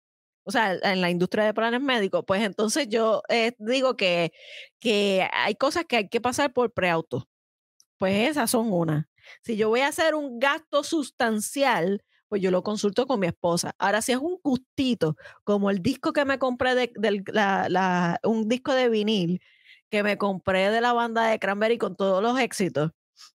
Speaker 2: o sea, en la industria de planes médicos, pues entonces yo eh, digo que, que hay cosas que hay que pasar por preauto. Pues esas son una. Si yo voy a hacer un gasto sustancial, pues yo lo consulto con mi esposa. Ahora, si es un gustito, como el disco que me compré de, la- la- un disco de vinil que me compré de la banda de Cranberry con todos los éxitos.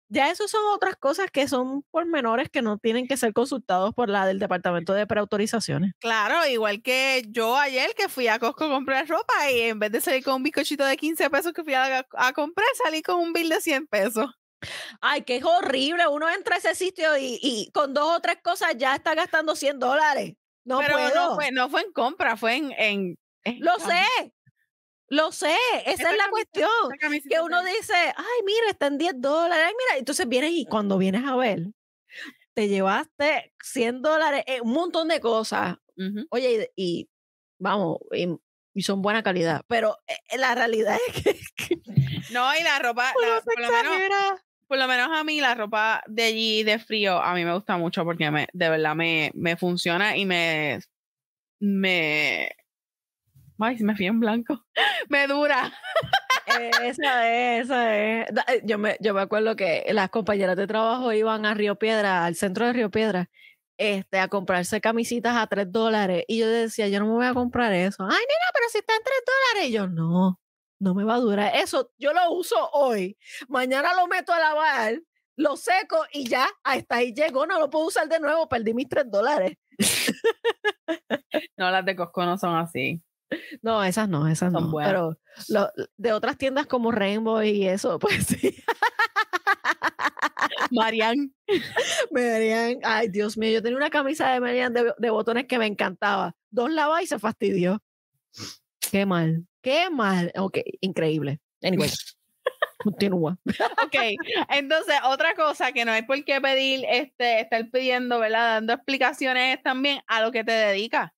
Speaker 2: Ya eso son otras cosas que son pormenores que no tienen que ser consultados por la del departamento de preautorizaciones.
Speaker 1: Claro, igual que yo ayer que fui a Costco a comprar ropa y en vez de salir con un bizcochito de 15 pesos que fui a, a comprar, salí con un bill de 100 pesos.
Speaker 2: Ay, que es horrible. Uno entra a ese sitio y, y con dos o tres cosas ya está gastando 100 dólares. No
Speaker 1: Pero
Speaker 2: puedo.
Speaker 1: no fue, no fue en compra, fue en... en, en
Speaker 2: Lo sé. Lo sé. Esa
Speaker 1: Esta
Speaker 2: es la cuestión. Que uno dice, ay, mira, está en 10 dólares. Ay, mira. Entonces vienes y cuando vienes a ver, te llevaste 100 dólares, eh, un montón de cosas. Oye, y, y vamos, y, y son buena calidad. Pero eh, la realidad es que, que
Speaker 1: No, y la ropa, la- por, lo menos, por lo menos a mí la ropa de allí de frío, a mí me gusta mucho porque me, de verdad me, me funciona y me me. Ay, me fui en blanco. me dura.
Speaker 2: Esa es, esa es. Eh, yo me, yo me acuerdo que las compañeras de trabajo iban a Río Piedra, al centro de Río Piedra, este, a comprarse camisitas a tres dólares. Y yo decía, yo no me voy a comprar eso. Ay, nena, pero si está en tres dólares. Y yo, no, no me va a durar. Eso yo lo uso hoy. Mañana lo meto a lavar, lo seco y ya, hasta ahí llegó. No lo puedo usar de nuevo. Perdí mis tres dólares.
Speaker 1: no, las de Costco no son así.
Speaker 2: No, esas no, esas no. Pero de otras tiendas como Rainbow y eso, pues sí.
Speaker 1: Marian.
Speaker 2: Marian, ay Dios mío, yo tenía una camisa de Marian de, botones que me encantaba. Dos lavas y se fastidió. Qué mal, qué mal. Ok, increíble. Anyway. Continúa.
Speaker 1: ok, entonces otra cosa que no hay por qué pedir, este, estar pidiendo, ¿verdad? Dando explicaciones también a lo que te dedicas.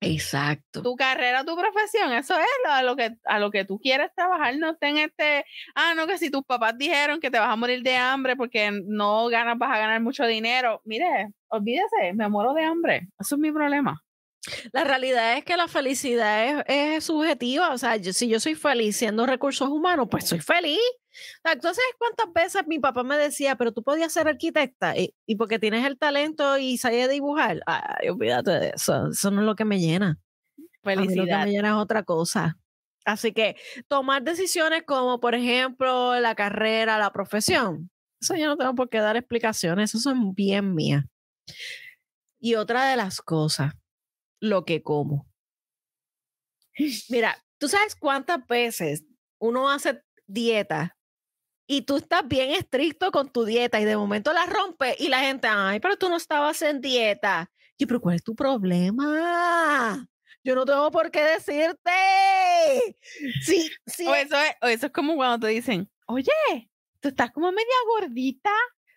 Speaker 2: Exacto.
Speaker 1: Tu carrera, tu profesión, eso es a lo que a lo que tú quieres trabajar, no estén este, ah, no que si tus papás dijeron que te vas a morir de hambre porque no ganas vas a ganar mucho dinero, mire, olvídese, me muero de hambre, eso es mi problema.
Speaker 2: La realidad es que la felicidad es, subjetiva. O sea, si yo soy feliz siendo recursos humanos, pues soy feliz. Entonces, ¿cuántas veces mi papá me decía, pero tú podías ser arquitecta? Y, porque tienes el talento y sabes dibujar. Ay, olvídate de eso. Eso no es lo que me llena. Felicidad. lo que me llena es otra cosa. Así que tomar decisiones como, por ejemplo, la carrera, la profesión, eso yo no tengo por qué dar explicaciones. Eso son bien mías. Y otra de las cosas lo que como. Mira, tú sabes cuántas veces uno hace dieta y tú estás bien estricto con tu dieta y de momento la rompe y la gente, ay, pero tú no estabas en dieta. Y pero ¿cuál es tu problema? Yo no tengo por qué decirte. Sí, sí.
Speaker 1: O eso es, eso es como cuando te dicen, oye, tú estás como media gordita.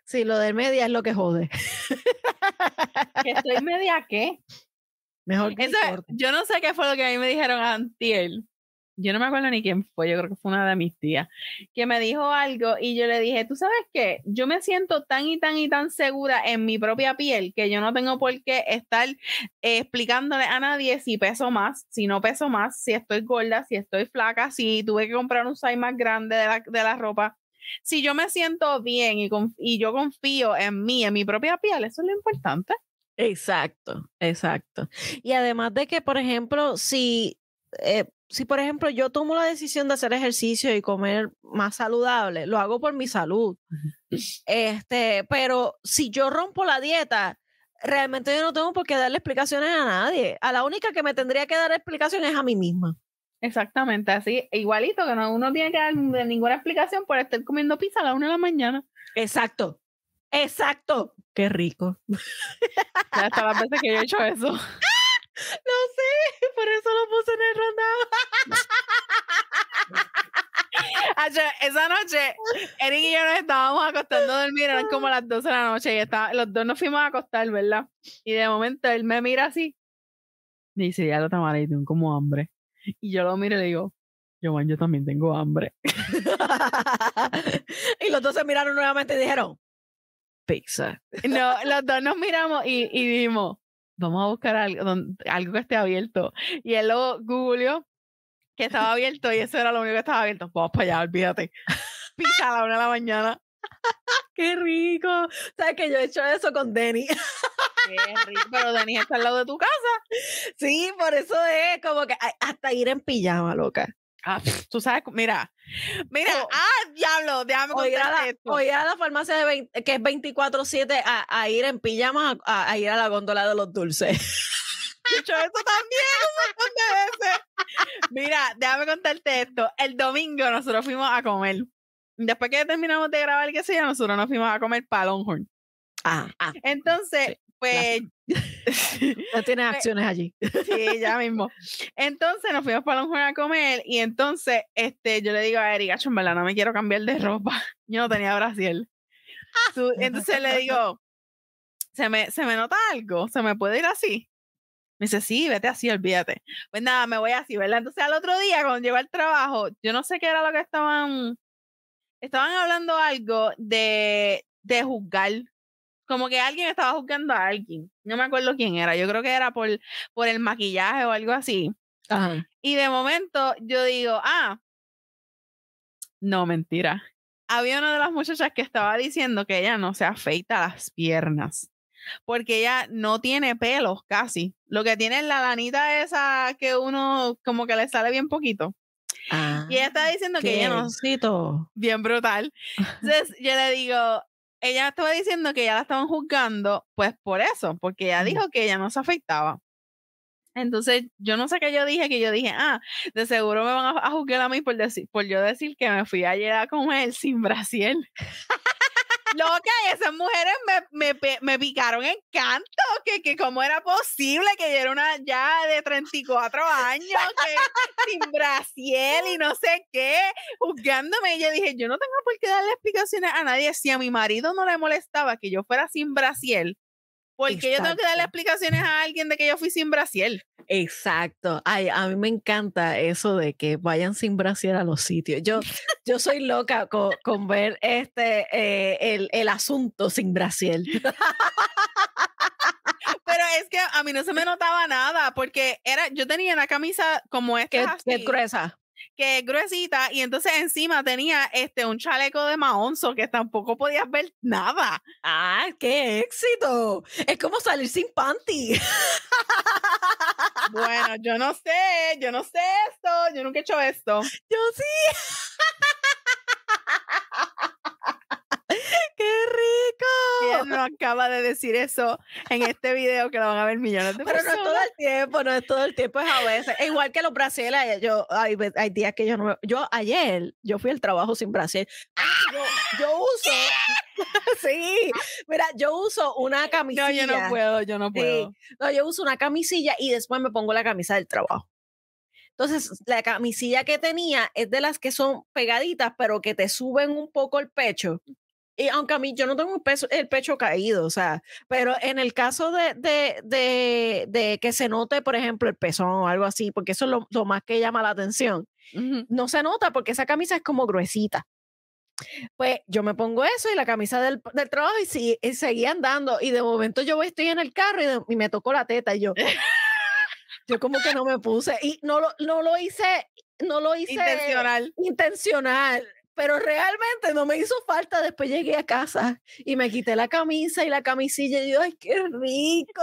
Speaker 2: Sí, lo de media es lo que jode.
Speaker 1: ¿Que estoy media qué?
Speaker 2: Mejor
Speaker 1: que Yo no sé qué fue lo que a mí me dijeron antier. Yo no me acuerdo ni quién fue, yo creo que fue una de mis tías, que me dijo algo y yo le dije, tú sabes qué, yo me siento tan y tan y tan segura en mi propia piel que yo no tengo por qué estar explicándole a nadie si peso más, si no peso más, si estoy gorda, si estoy flaca, si tuve que comprar un size más grande de la, de la ropa. Si yo me siento bien y, y yo confío en mí, en mi propia piel, eso es lo importante.
Speaker 2: Exacto, exacto. Y además de que, por ejemplo, si, eh, si por ejemplo yo tomo la decisión de hacer ejercicio y comer más saludable, lo hago por mi salud. Este, pero si yo rompo la dieta, realmente yo no tengo por qué darle explicaciones a nadie. A la única que me tendría que dar explicaciones es a mí misma.
Speaker 1: Exactamente, así, igualito, que no, uno tiene que dar ninguna explicación por estar comiendo pizza a la una de la mañana.
Speaker 2: Exacto, exacto. Qué rico.
Speaker 1: Ya hasta las veces que yo he hecho eso.
Speaker 2: No sé, por eso lo puse en el
Speaker 1: rondado. esa noche, Eric y yo nos estábamos acostando a dormir, eran como las 12 de la noche y estaba, los dos nos fuimos a acostar, ¿verdad? Y de momento él me mira así, me dice, ya lo y tengo como hambre. Y yo lo miro y le digo, yo, yo también tengo hambre.
Speaker 2: y los dos se miraron nuevamente y dijeron, pizza.
Speaker 1: No, los dos nos miramos y, y dijimos, vamos a buscar algo, algo que esté abierto. Y él lo googleó que estaba abierto y eso era lo único que estaba abierto. Vamos para allá, olvídate. Pizza a la una de la mañana.
Speaker 2: ¡Qué rico! ¿Sabes que yo he hecho eso con Denny?
Speaker 1: Qué rico, pero Denny está al lado de tu casa.
Speaker 2: Sí, por eso es como que hasta ir en pijama, loca.
Speaker 1: Ah, tú sabes, mira, mira, ah, diablo, déjame
Speaker 2: contar
Speaker 1: esto.
Speaker 2: Oye, a la farmacia de que es 24-7 a, ir en pijama a, ir a la góndola de los dulces.
Speaker 1: Hecho eso también, Mira, déjame contarte esto. El domingo nosotros fuimos a comer. Después que terminamos de grabar el que sea, nosotros nos fuimos a comer para Longhorn.
Speaker 2: Ah, ah.
Speaker 1: Entonces, pues.
Speaker 2: No tienes pues, acciones allí.
Speaker 1: Sí, ya mismo. Entonces nos fuimos para Longhorn a comer y entonces este, yo le digo a Erika, en verdad no me quiero cambiar de ropa. Yo no tenía Brasil. Entonces le digo, ¿se me, ¿se me nota algo? ¿Se me puede ir así? Me dice, sí, vete así, olvídate. Pues nada, me voy así, ¿verdad? Entonces al otro día, cuando llegó al trabajo, yo no sé qué era lo que estaban, estaban hablando algo de, de juzgar como que alguien estaba juzgando a alguien. No me acuerdo quién era. Yo creo que era por, por el maquillaje o algo así.
Speaker 2: Ajá.
Speaker 1: Y de momento yo digo, ah, no, mentira. Había una de las muchachas que estaba diciendo que ella no se afeita las piernas. Porque ella no tiene pelos casi. Lo que tiene es la lanita esa que uno como que le sale bien poquito. y ella está diciendo que ella no. Bien brutal. Entonces yo le digo, ella estaba diciendo que ya la estaban juzgando, pues por eso, porque ella dijo que ella no se afeitaba. Entonces, yo no sé qué yo dije, que yo dije, ah, de seguro me van a, a juzgar a mí por, decir, por yo decir que me fui ayer a comer sin brasiel. Loca, esas mujeres me, me, me picaron en canto, que, que cómo era posible que yo era una ya de 34 años, que sin brasiel y no sé qué, juzgándome. Y yo dije, yo no tengo por qué darle explicaciones a nadie. Si a mi marido no le molestaba que yo fuera sin brasiel, porque yo tengo que darle explicaciones a alguien de que yo fui sin brasiel.
Speaker 2: Exacto. Ay, a mí me encanta eso de que vayan sin brasier a los sitios. Yo, yo soy loca con, ver este eh, el, el, asunto sin brasier.
Speaker 1: Pero es que a mí no se me notaba nada porque era, yo tenía una camisa como esta.
Speaker 2: Que es gruesa
Speaker 1: que es gruesita y entonces encima tenía este un chaleco de maonzo que tampoco podías ver nada.
Speaker 2: ¡Ah, qué éxito! Es como salir sin panty.
Speaker 1: Bueno, yo no sé, yo no sé esto, yo nunca he hecho esto.
Speaker 2: Yo sí. rico!
Speaker 1: ¿Quién no acaba de decir eso en este video que lo van a ver millones de
Speaker 2: personas?
Speaker 1: Pero
Speaker 2: no es todo el tiempo, no es todo el tiempo, es a veces. igual que los brasiles, yo, hay, hay, días que yo no me, Yo ayer, yo fui al trabajo sin brasil. Yo, yo uso... sí, mira, yo uso una camisilla.
Speaker 1: No, yo no puedo, yo no puedo.
Speaker 2: No, yo uso una camisilla y después me pongo la camisa del trabajo. Entonces, la camisilla que tenía es de las que son pegaditas, pero que te suben un poco el pecho. Y aunque a mí yo no tengo el, peso, el pecho caído, o sea, pero en el caso de, de, de, de, que se note, por ejemplo, el pezón o algo así, porque eso es lo, lo más que llama la atención, no se nota porque esa camisa es como gruesita. Pues yo me pongo eso y la camisa del, del trabajo y, sí, y seguí andando y de momento yo estoy en el carro y, y me tocó la teta y yo... yo como que no me puse y no lo, no lo hice, no lo hice
Speaker 1: intencional.
Speaker 2: Intencional pero realmente no me hizo falta. Después llegué a casa y me quité la camisa y la camisilla y yo, ¡ay, qué rico!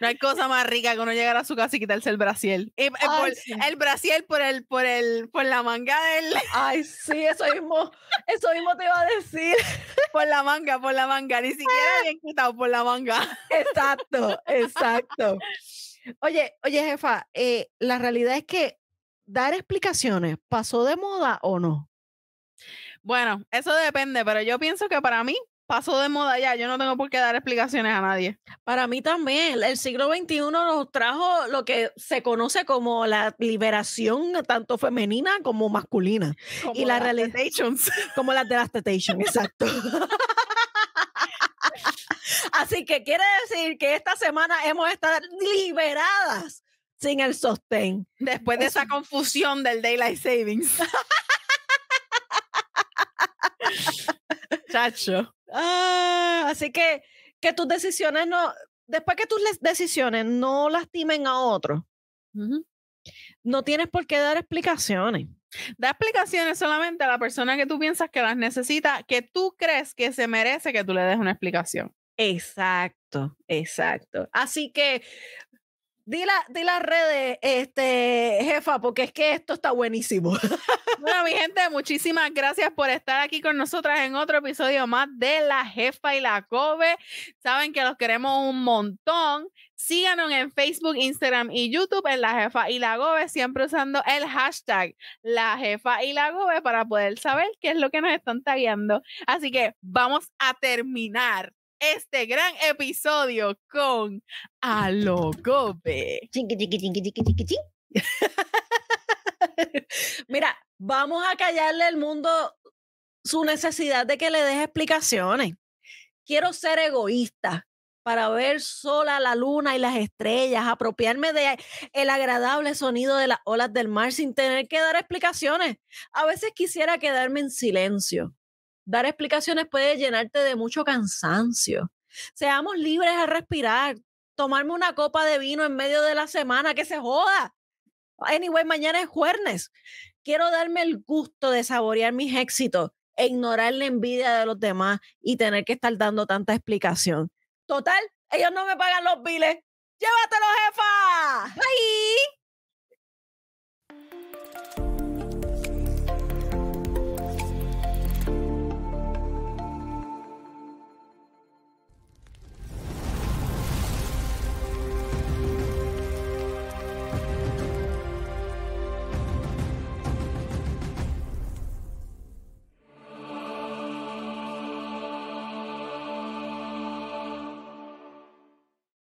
Speaker 1: No hay cosa más rica que uno llegar a su casa y quitarse el brasiel. Eh, El brasiel por el, por el, por la manga del.
Speaker 2: Ay, sí, eso mismo, eso mismo te iba a decir.
Speaker 1: Por la manga, por la manga, ni siquiera bien quitado por la manga.
Speaker 2: Exacto, exacto. Oye, oye, jefa, eh, la realidad es que dar explicaciones, ¿pasó de moda o no?
Speaker 1: Bueno, eso depende, pero yo pienso que para mí pasó de moda ya. Yo no tengo por qué dar explicaciones a nadie.
Speaker 2: Para mí también. El siglo XXI nos trajo lo que se conoce como la liberación tanto femenina como masculina.
Speaker 1: Como y la realidad.
Speaker 2: Como las de las Tetations, exacto. Así que quiere decir que esta semana hemos estado liberadas sin el sostén.
Speaker 1: Después de esa confusión del Daylight Savings.
Speaker 2: Chacho. Ah, así que que tus decisiones no, después que tus decisiones no lastimen a otros, no tienes por qué dar explicaciones.
Speaker 1: Da explicaciones solamente a la persona que tú piensas que las necesita, que tú crees que se merece que tú le des una explicación.
Speaker 2: Exacto, exacto. Así que Di, las redes, este, jefa, porque es que esto está buenísimo.
Speaker 1: Bueno, mi gente, muchísimas gracias por estar aquí con nosotras en otro episodio más de La Jefa y la Kobe. Saben que los queremos un montón. Síganos en Facebook, Instagram y YouTube en La Jefa y la Gobe, siempre usando el hashtag La Jefa y la Gobe para poder saber qué es lo que nos están tagueando. Así que vamos a terminar este gran episodio con Alogobe.
Speaker 2: Mira, vamos a callarle al mundo su necesidad de que le deje explicaciones. Quiero ser egoísta para ver sola la luna y las estrellas, apropiarme de el agradable sonido de las olas del mar sin tener que dar explicaciones. A veces quisiera quedarme en silencio dar explicaciones puede llenarte de mucho cansancio. Seamos libres a respirar, tomarme una copa de vino en medio de la semana, que se joda. Anyway, mañana es jueves. Quiero darme el gusto de saborear mis éxitos e ignorar la envidia de los demás y tener que estar dando tanta explicación. Total, ellos no me pagan los biles. ¡Llévatelo, jefa!
Speaker 1: Bye.